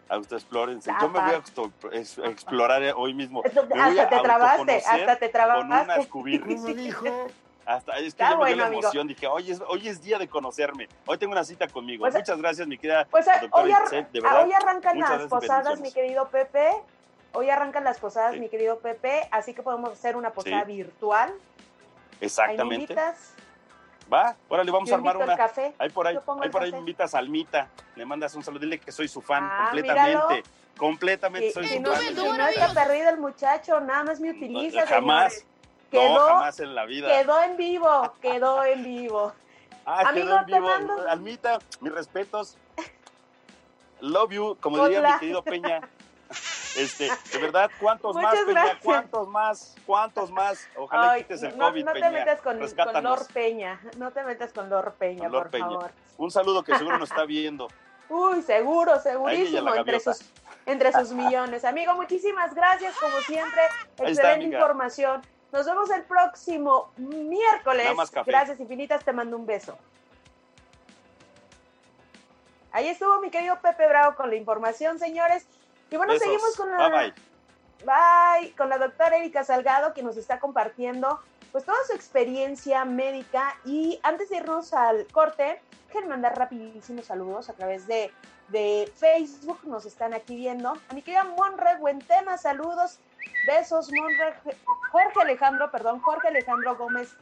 autoexplórense. Yo me voy a explorar hoy mismo. Me hasta te trabaste, hasta te trabaste. Con unas cubirris. dijo? Hasta, es que ya me dio la emoción, dije, hoy es, hoy es día de conocerme, hoy tengo una cita conmigo. Pues, muchas gracias, mi querida pues, hoy, de verdad, hoy arrancan las posadas, mi querido Pepe, hoy arrancan las posadas, mi querido Pepe, así que podemos hacer una posada virtual. Exactamente. Va, órale, vamos a armar una. Café. Ahí por ahí, ahí por ahí invitas a Almita, le mandas un saludo, dile que soy su fan ah, completamente. Completamente soy su no, fan. no está perdido el muchacho, nada más me utiliza. jamás. Quedó, jamás en la vida. Quedó en vivo, quedó en vivo. Ah, quedó en vivo. Almita, mis respetos. Love you, como diría mi querido Peña. Este, de verdad, ¿cuántos más, Peña? ¿Cuántos más? ¿Cuántos más? Ojalá quites el COVID, no te metas con, con Lord Peña, no te metas con Lord Peña, por favor. Un saludo que seguro nos está viendo. Uy, seguro, segurísimo, entre sus, entre sus millones. Amigo, muchísimas gracias, como siempre, excelente información. Nos vemos el próximo miércoles. Gracias infinitas, te mando un beso. Ahí estuvo mi querido Pepe Bravo con la información, señores. Y bueno, seguimos con la, bye, bye. con la doctora Erika Salgado, que nos está compartiendo pues toda su experiencia médica. Y antes de irnos al corte, quiero mandar rapidísimos saludos a través de, de Facebook. Nos están aquí viendo. A mi querida Monre, buen tema, saludos. Besos, Monre. Jorge Alejandro, perdón, Jorge Alejandro Gómez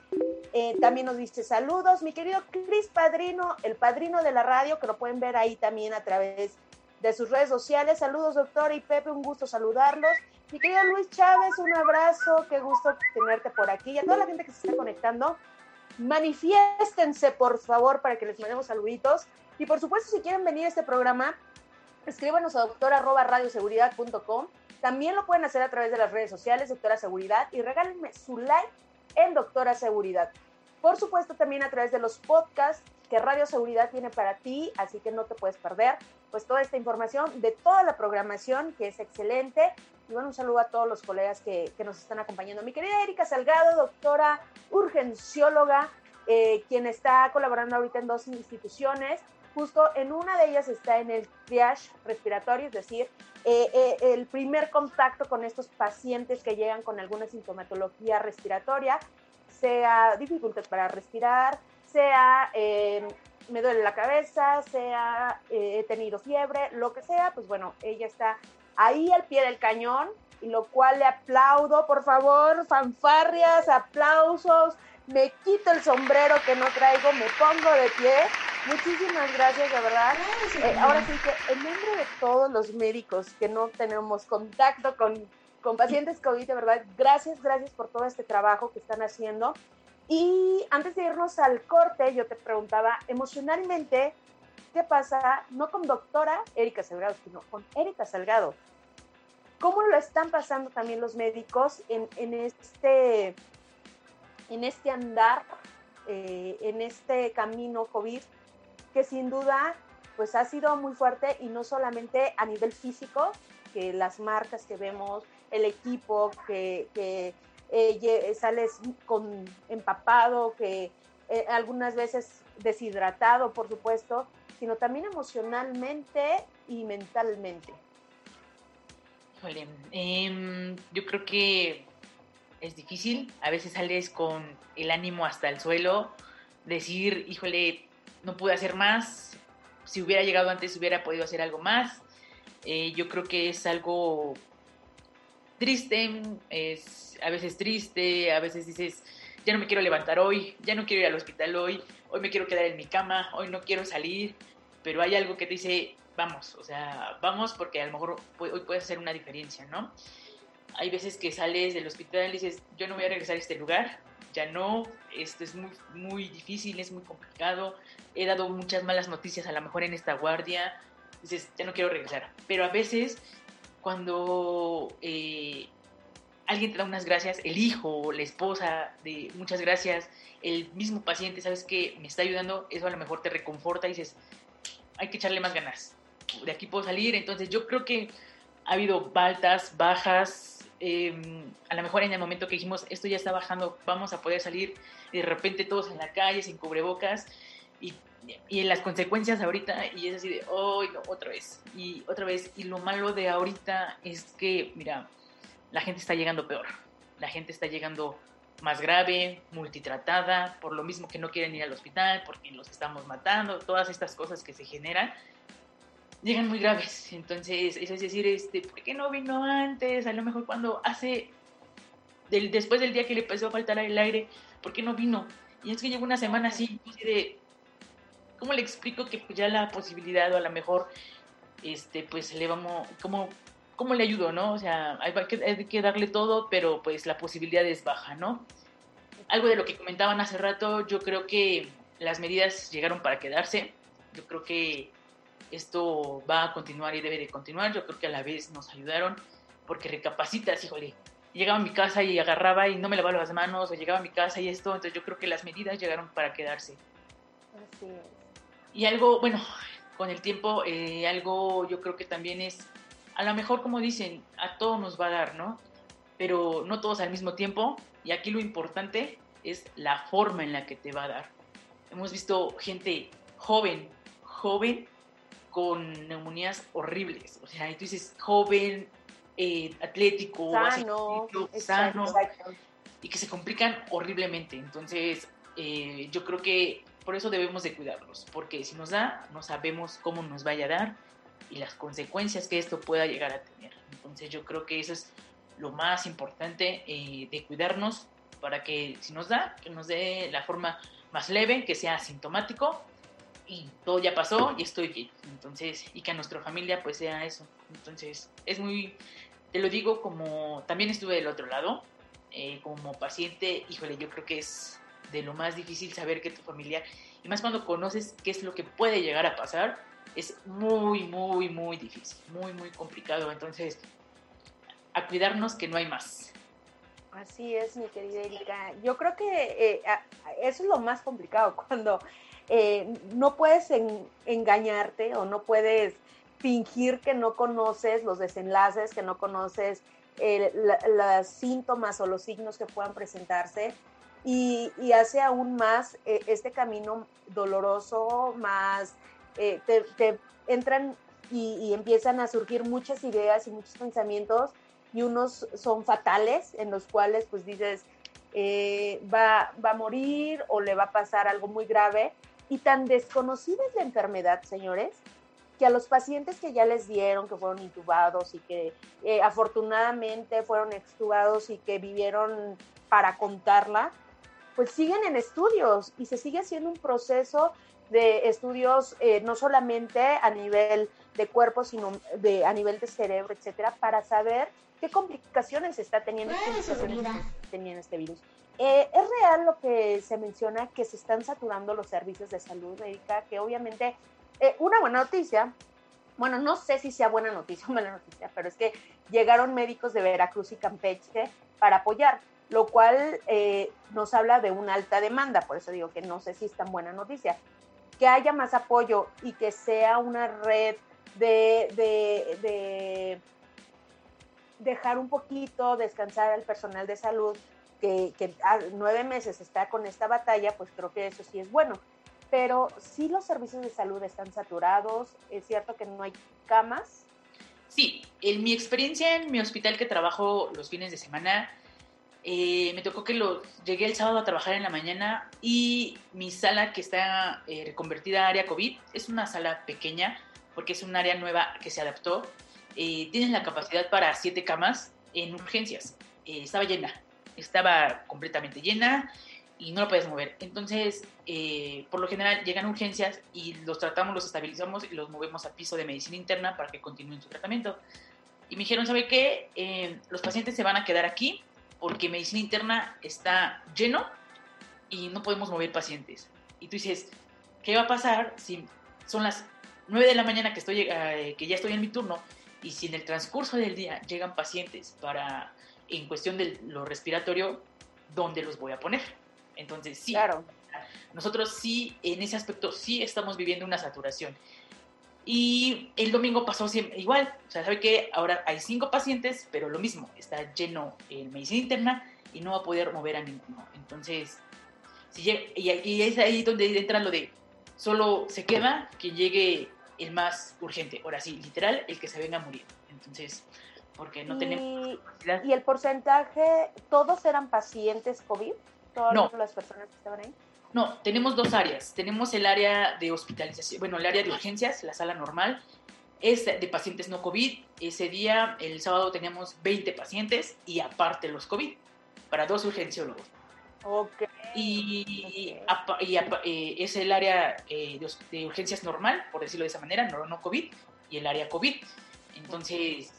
eh, también nos dice saludos. Mi querido Cris Padrino, el padrino de la radio, que lo pueden ver ahí también a través de sus redes sociales. Saludos, doctora y Pepe, un gusto saludarlos. Mi querido Luis Chávez, un abrazo, qué gusto tenerte por aquí. Y a toda la gente que se está conectando, manifiéstense, por favor, para que les mandemos saluditos. Y por supuesto, si quieren venir a este programa, escríbanos a doctora.radioseguridad.com. También lo pueden hacer a través de las redes sociales, Doctora Seguridad, y regálenme su like en Doctora Seguridad. Por supuesto, también a través de los podcasts que Radio Seguridad tiene para ti, así que no te puedes perder pues toda esta información de toda la programación, que es excelente. Y bueno, un saludo a todos los colegas que, nos están acompañando. Mi querida Erika Salgado, doctora urgencióloga, eh, quien está colaborando ahorita en dos instituciones. Justo en una de ellas está en el triage respiratorio, es decir, eh, eh, el primer contacto con estos pacientes que llegan con alguna sintomatología respiratoria sea dificultad para respirar, sea eh, me duele la cabeza, sea eh, he tenido fiebre, lo que sea, pues bueno, ella está ahí al pie del cañón, y lo cual le aplaudo, por favor, fanfarrias, aplausos, me quito el sombrero que no traigo, me pongo de pie. Muchísimas gracias, de verdad. Eh, ahora sí que en nombre de todos los médicos que no tenemos contacto con, con pacientes COVID, de verdad, gracias, gracias por todo este trabajo que están haciendo. Y antes de irnos al corte, yo te preguntaba emocionalmente, ¿qué pasa? No con doctora Erika Salgado, sino con Erika Salgado. ¿Cómo lo están pasando también los médicos en, en este, en este andar, eh, en este camino COVID, que sin duda pues ha sido muy fuerte y no solamente a nivel físico, que las marcas que vemos, el equipo que, que eh, sales con empapado, que eh, algunas veces deshidratado, por supuesto, sino también emocionalmente y mentalmente. Híjole, em, yo creo que es difícil, a veces sales con el ánimo hasta el suelo, decir, híjole, no pude hacer más, si hubiera llegado antes hubiera podido hacer algo más. Eh, yo creo que es algo triste, es a veces triste, a veces dices, ya no me quiero levantar hoy, ya no quiero ir al hospital hoy, hoy me quiero quedar en mi cama, hoy no quiero salir, pero hay algo que te dice, vamos, o sea, vamos porque a lo mejor hoy puedes hacer una diferencia, ¿no? Hay veces que sales del hospital y dices, yo no voy a regresar a este lugar, ya no, esto es muy, muy difícil, es muy complicado, he dado muchas malas noticias a lo mejor en esta guardia, dices, ya no quiero regresar, pero a veces cuando eh, alguien te da unas gracias, el hijo, la esposa, de muchas gracias, el mismo paciente, sabes que me está ayudando, eso a lo mejor te reconforta y dices, hay que echarle más ganas, de aquí puedo salir, entonces yo creo que ha habido altas, bajas, em, a lo mejor en el momento que dijimos, esto ya está bajando, vamos a poder salir, y de repente todos en la calle, sin cubrebocas, y y las consecuencias ahorita, y es así de, oh, no, otra vez, y otra vez, y lo malo de ahorita es que, mira, la gente está llegando peor, la gente está llegando más grave, multitratada, por lo mismo que no quieren ir al hospital, porque los estamos matando, todas estas cosas que se generan, llegan muy graves. Entonces, es decir, este, ¿por qué no vino antes? A lo mejor cuando hace, después del día que le empezó a faltar el aire, ¿por qué no vino? Y es que llegó una semana así, de, ¿cómo le explico que pues, ya la posibilidad o a lo mejor, este, pues le vamos, ¿cómo, cómo le ayudo, no? O sea, hay que, darle todo, pero pues la posibilidad es baja, ¿no? Algo de lo que comentaban hace rato, yo creo que las medidas llegaron para quedarse. Yo creo que esto va a continuar y debe de continuar. Yo creo que a la vez nos ayudaron porque recapacitas, híjole. Llegaba a mi casa y agarraba y no me lavaba las manos, o llegaba a mi casa y esto. Entonces yo creo que las medidas llegaron para quedarse. Así es. Y algo, bueno, con el tiempo, eh, algo yo creo que también es, a lo mejor como dicen, a todos nos va a dar, ¿no? Pero no todos al mismo tiempo. Y aquí lo importante es la forma en la que te va a dar. Hemos visto gente joven, joven, con neumonías horribles. O sea, tú dices joven, eh, atlético, sano, sano y que se complican horriblemente. Entonces, eh, yo creo que por eso debemos de cuidarlos, porque si nos da, no sabemos cómo nos vaya a dar y las consecuencias que esto pueda llegar a tener. Entonces yo creo que eso es lo más importante eh, de cuidarnos para que si nos da, que nos dé la forma más leve, que sea asintomático y todo ya pasó y estoy bien. Entonces, y que a nuestra familia pues sea eso. Entonces, es muy, te lo digo como también estuve del otro lado, eh, como paciente, híjole, yo creo que es de lo más difícil saber que tu familia, y más cuando conoces qué es lo que puede llegar a pasar, es muy, muy, muy difícil, muy, muy complicado. Entonces, a cuidarnos que no hay más. Así es, mi querida Erika. Yo creo que eh, eso es lo más complicado, cuando eh, no puedes engañarte o no puedes fingir que no conoces los desenlaces, que no conoces eh, los síntomas o los signos que puedan presentarse y, hace aún más eh, este camino doloroso, más eh, te, entran y, empiezan a surgir muchas ideas y muchos pensamientos y unos son fatales en los cuales pues dices, eh, va, va a morir o le va a pasar algo muy grave. Y tan desconocida es la enfermedad, señores, que a los pacientes que ya les dieron, que fueron intubados y que eh, afortunadamente fueron extubados y que vivieron para contarla, pues siguen en estudios y se sigue haciendo un proceso de estudios eh, no solamente a nivel de cuerpo, sino de, a nivel de cerebro, etcétera, para saber qué complicaciones está teniendo, teniendo este virus. Eh, es real lo que se menciona que se están saturando los servicios de salud médica, que obviamente eh, una buena noticia, bueno, no sé si sea buena noticia o mala noticia, pero es que llegaron médicos de Veracruz y Campeche para apoyar, lo cual eh, nos habla de una alta demanda, por eso digo que no sé si es tan buena noticia. Que haya más apoyo y que sea una red de, de, de dejar un poquito descansar al personal de salud que, que nueve meses está con esta batalla, pues creo que eso sí es bueno pero sí los servicios de salud están saturados, es cierto que no hay camas. Sí, en mi experiencia en mi hospital que trabajo los fines de semana, eh, me tocó que lo, llegué el sábado a trabajar en la mañana y mi sala que está eh, reconvertida a área COVID es una sala pequeña porque es un área nueva que se adaptó. Eh, tienen la capacidad para siete camas en urgencias. estaba llena, estaba completamente llena y no lo puedes mover. Entonces, eh, por lo general llegan urgencias y los tratamos, los estabilizamos y los movemos a piso de medicina interna para que continúen su tratamiento. Y me dijeron, ¿sabe qué? Eh, los pacientes se van a quedar aquí porque medicina interna está lleno y no podemos mover pacientes. Y tú dices, ¿qué va a pasar si son las 9 de la mañana que, estoy, eh, que ya estoy en mi turno y si en el transcurso del día llegan pacientes para, en cuestión de lo respiratorio, ¿dónde los voy a poner? Entonces, sí, claro. nosotros sí, en ese aspecto, sí estamos viviendo una saturación. Y el domingo pasó igual, o sea, ¿sabe que Ahora hay cinco pacientes, pero lo mismo, está lleno en medicina interna y no va a poder mover a ninguno. Entonces, si y, es ahí donde entra lo de solo se queda que llegue el más urgente. Ahora sí, literal, el que se venga a morir. Entonces, porque no tenemos... ¿Y el porcentaje, todos eran pacientes COVID? todas no. las personas que estaban ahí? No, tenemos dos áreas. Tenemos el área de hospitalización, bueno, el área de urgencias, la sala normal, es de pacientes no COVID. Ese día, el sábado, teníamos 20 pacientes y aparte los COVID, para dos urgenciólogos. Ok. Y, eh, es el área eh, de, urgencias normal, por decirlo de esa manera, no, no COVID, y el área COVID. Entonces,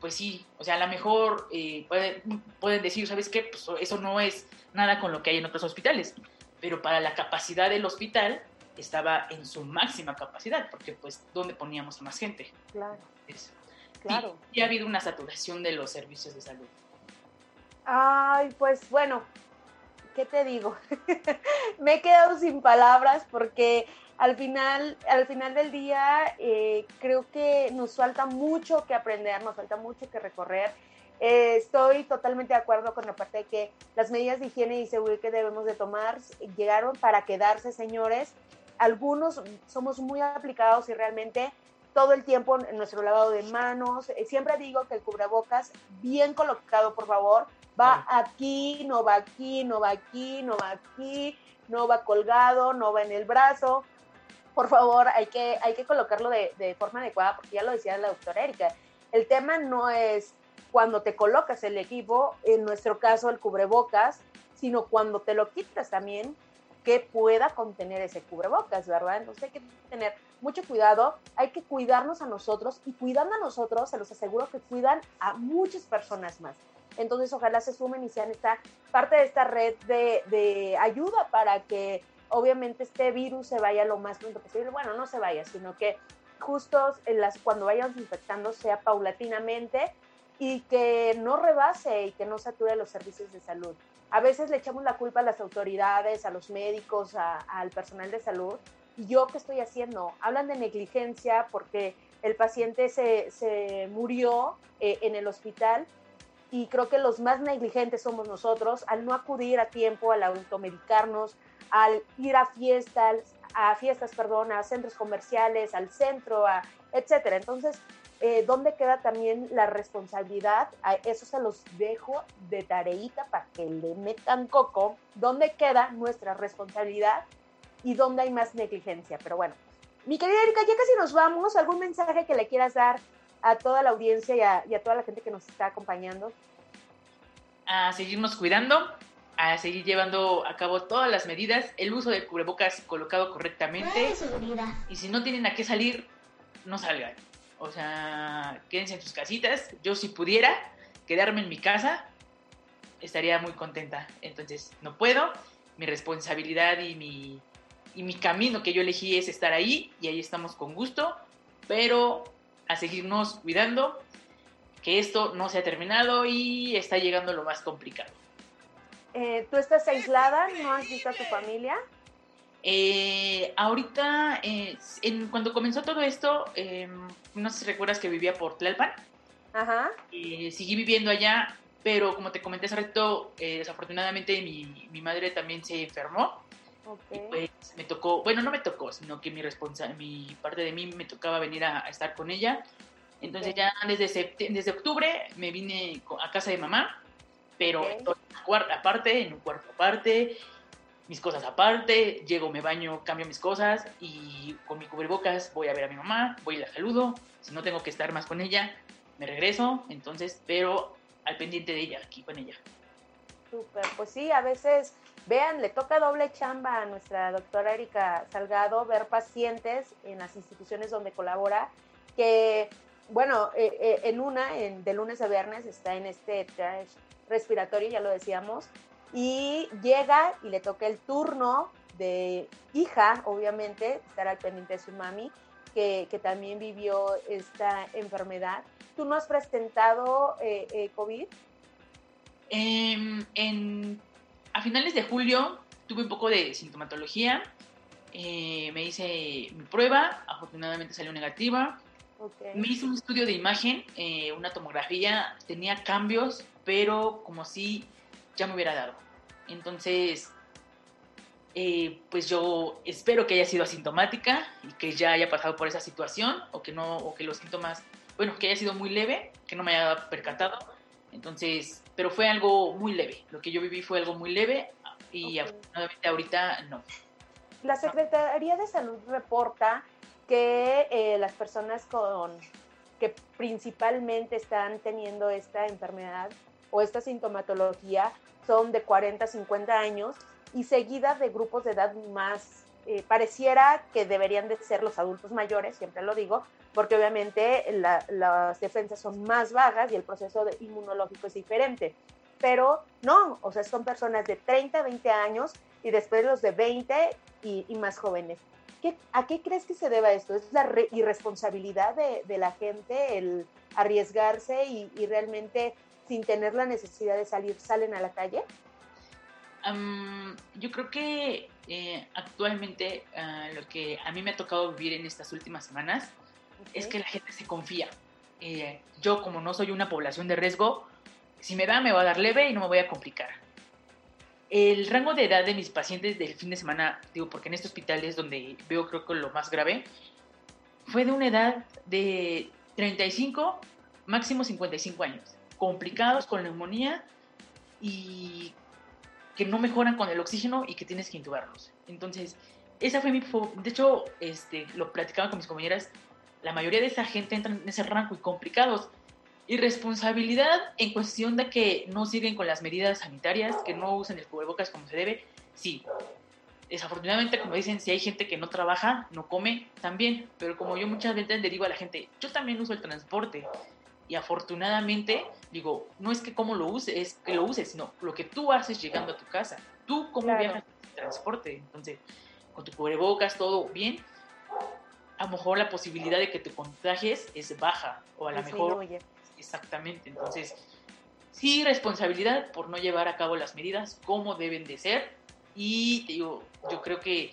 pues sí, o sea, a lo mejor eh, pueden, decir, ¿sabes qué? Pues eso no es nada con lo que hay en otros hospitales, pero para la capacidad del hospital estaba en su máxima capacidad, porque pues, ¿dónde poníamos más gente? Claro. claro. Y, ha habido una saturación de los servicios de salud. Ay, pues bueno, ¿qué te digo? Me he quedado sin palabras porque al final, al final del día eh, creo que nos falta mucho que aprender, nos falta mucho que recorrer. Eh, estoy totalmente de acuerdo con la parte de que las medidas de higiene y seguridad que debemos de tomar llegaron para quedarse, señores. Algunos somos muy aplicados y realmente todo el tiempo en nuestro lavado de manos. Eh, siempre digo que el cubrebocas, bien colocado, por favor, va aquí, no va aquí, no va aquí, no va aquí, no va colgado, no va en el brazo por favor, hay que, hay que colocarlo de, de forma adecuada, porque ya lo decía la doctora Erika, el tema no es cuando te colocas el equipo, en nuestro caso el cubrebocas, sino cuando te lo quitas también, que pueda contener ese cubrebocas, ¿verdad? Entonces hay que tener mucho cuidado, hay que cuidarnos a nosotros y cuidando a nosotros, se los aseguro que cuidan a muchas personas más. Entonces ojalá se sumen y sean esta parte de esta red de, de ayuda para que obviamente este virus se vaya lo más pronto posible. Bueno, no se vaya, sino que justo en las, cuando vayamos infectando sea paulatinamente y que no rebase y que no sature los servicios de salud. A veces le echamos la culpa a las autoridades, a los médicos, al personal de salud. ¿Y yo qué estoy haciendo? Hablan de negligencia porque el paciente se, se murió eh, en el hospital y creo que los más negligentes somos nosotros al no acudir a tiempo, al automedicarnos, al ir a fiestas, a fiestas, perdón, a centros comerciales, al centro, a, etcétera. Entonces, eh, ¿dónde queda también la responsabilidad? A eso se los dejo de tareita para que le metan coco. ¿Dónde queda nuestra responsabilidad y dónde hay más negligencia? Pero bueno, mi querida Erika, ya casi nos vamos. ¿Algún mensaje que le quieras dar a toda la audiencia y a, y a toda la gente que nos está acompañando? A seguirnos cuidando, a seguir llevando a cabo todas las medidas, el uso del cubrebocas colocado correctamente. Y si no tienen a qué salir, no salgan. O sea, quédense en sus casitas. Yo si pudiera quedarme en mi casa, estaría muy contenta. Entonces, no puedo. Mi responsabilidad y mi, y mi camino que yo elegí es estar ahí y ahí estamos con gusto, pero a seguirnos cuidando, que esto no se ha terminado y está llegando lo más complicado. Eh, ¿Tú estás aislada? ¿No has visto a tu familia? Eh, ahorita, eh, en, cuando comenzó todo esto, em, no sé si recuerdas que vivía por Tlalpan. Ajá. seguí viviendo allá, pero como te comenté hace rato, desafortunadamente mi, mi, madre también se enfermó. Okay. pues me tocó, bueno, no me tocó, sino que mi, responsa mi parte de mí me tocaba venir a, a estar con ella. Entonces okay. ya desde, desde octubre me vine a casa de mamá, pero okay. aparte, en un cuarto aparte, mis cosas aparte, llego, me baño, cambio mis cosas y con mi cubrebocas voy a ver a mi mamá, voy y la saludo, si no tengo que estar más con ella, me regreso, entonces, pero al pendiente de ella, aquí con ella. Súper, pues sí, a veces, vean, le toca doble chamba a nuestra doctora Erika Salgado ver pacientes en las instituciones donde colabora, que, bueno, eh, eh, en una, en, de lunes a viernes, está en este respiratorio, ya lo decíamos, y llega y le toca el turno de hija, obviamente, estar al pendiente de su mami, que, que también vivió esta enfermedad. ¿Tú no has presentado eh, eh, COVID? Eh, en, a finales de julio tuve un poco de sintomatología, eh, me hice mi prueba, afortunadamente salió negativa. Okay. Me hice un estudio de imagen, una tomografía, tenía cambios, pero como si ya me hubiera dado. Entonces, eh, pues yo espero que haya sido asintomática y que ya haya pasado por esa situación o que no, o que los síntomas, bueno, que haya sido muy leve, que no me haya percatado. Entonces, pero fue algo muy leve. Lo que yo viví fue algo muy leve y okay. afortunadamente ahorita no. La Secretaría de Salud reporta que eh, las personas con que principalmente están teniendo esta enfermedad o esta sintomatología son de 40 a 50 años y seguida de grupos de edad más, eh, pareciera que deberían de ser los adultos mayores, siempre lo digo, porque obviamente la, las defensas son más bajas y el proceso de inmunológico es diferente. Pero no, o sea, son personas de 30, 20 años y después los de 20 y, y más jóvenes. ¿Qué, ¿A qué crees que se deba esto? ¿Es la re, irresponsabilidad de, de, la gente el arriesgarse y, y realmente sin tener la necesidad de salir, salen a la calle? Um, yo creo que eh, actualmente uh, lo que a mí me ha tocado vivir en estas últimas semanas okay. es que la gente se confía. Eh, yo como no soy una población de riesgo, si me da me va a dar leve y no me voy a complicar. El rango de edad de mis pacientes del fin de semana, digo, porque en este hospital es donde veo creo que lo más grave, fue de una edad de 35, máximo 55 años, complicados con neumonía y que no mejoran con el oxígeno y que tienes que intubarlos. Entonces, esa fue mi... De hecho, este, lo platicaba con mis compañeras, la mayoría de esa gente entra en ese rango y complicados. Irresponsabilidad en cuestión de que no siguen con las medidas sanitarias, que no usen el cubrebocas como se debe, sí. Desafortunadamente, como dicen, si hay gente que no trabaja, no come, también. Pero como yo muchas veces le digo a la gente, yo también uso el transporte. Y afortunadamente, digo, no es que cómo lo uses, es que lo uses, sino lo que tú haces llegando a tu casa. Tú cómo claro. viajas en transporte. Entonces, con tu cubrebocas, todo bien. A lo mejor la posibilidad de que te contagies es baja. O a lo mejor... Exactamente. Entonces, sí, responsabilidad por no llevar a cabo las medidas como deben de ser. Y te digo, yo creo que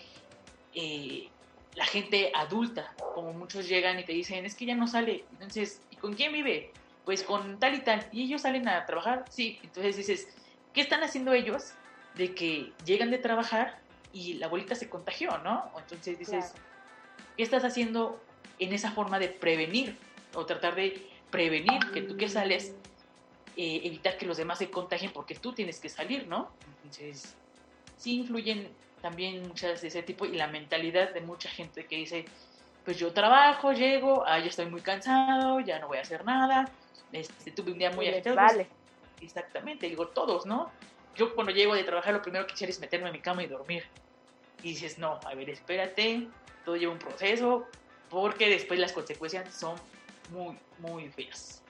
eh, la gente adulta, como muchos llegan y te dicen, es que ya no sale. Entonces, ¿y con quién vive? Pues con tal y tal. ¿Y ellos salen a trabajar? Sí. Entonces dices, ¿qué están haciendo ellos de que llegan de trabajar y la abuelita se contagió, ¿no? Entonces dices, claro. ¿qué estás haciendo en esa forma de prevenir? o tratar de prevenir que tú que sales, eh, evitar que los demás se contagien porque tú tienes que salir, ¿no? Entonces, sí influyen también muchas de ese tipo y la mentalidad de mucha gente que dice, pues yo trabajo, llego, ah, ya estoy muy cansado, ya no voy a hacer nada, este, tuve un día muy agitado. Vale. Exactamente, digo todos, ¿no? Yo cuando llego de trabajar lo primero que quiero es meterme en mi cama y dormir. Y dices, no, a ver, espérate, todo lleva un proceso, porque después las consecuencias son muy, muy feas.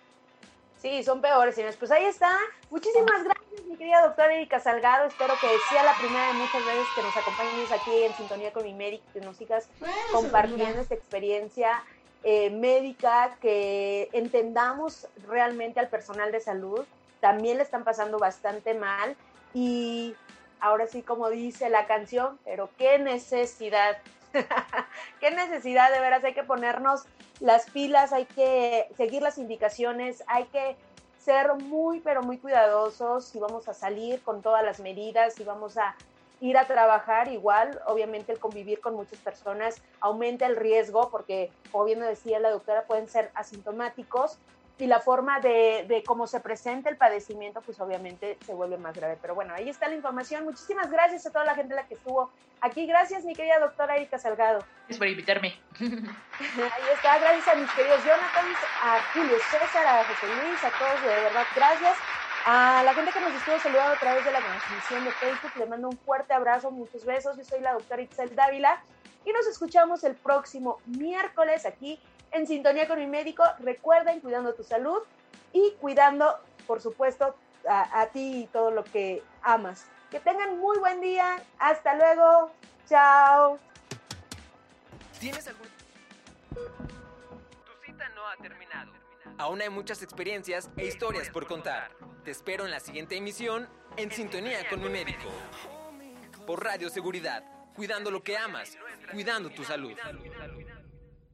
Sí, son peores, señores. Pues ahí está. Muchísimas gracias, mi querida doctora Erika Salgado. Espero que sea la primera de muchas veces que nos acompañes aquí en sintonía con mi médico, que nos sigas compartiendo esta experiencia eh, médica, que entendamos realmente al personal de salud. También le están pasando bastante mal. Y ahora sí, como dice la canción, pero qué necesidad. qué necesidad, de veras, hay que ponernos las pilas, hay que seguir las indicaciones, hay que ser muy, pero muy cuidadosos si vamos a salir con todas las medidas, si vamos a ir a trabajar igual, obviamente el convivir con muchas personas aumenta el riesgo porque, como bien decía la doctora, pueden ser asintomáticos y la forma de, de cómo se presenta el padecimiento, pues obviamente se vuelve más grave. Pero bueno, ahí está la información. Muchísimas gracias a toda la gente la que estuvo aquí. Gracias, mi querida doctora Erika Salgado. Gracias por invitarme. Ahí está, gracias a mis queridos Jonathan, a Julio César, a José Luis, a todos, de verdad, gracias. A la gente que nos estuvo saludando a través de la transmisión de Facebook, le mando un fuerte abrazo, muchos besos. Yo soy la doctora Itzel Dávila y nos escuchamos el próximo miércoles aquí en Sintonía con mi médico. Recuerden, cuidando tu salud y cuidando, por supuesto, a, ti y todo lo que amas. Que tengan muy buen día. Hasta luego. Chao. ¿Tienes algún... Tu cita no ha terminado. Aún hay muchas experiencias e historias por contar. Te espero en la siguiente emisión en Sintonía con mi médico. Por Radio Seguridad, cuidando lo que amas, cuidando tu salud.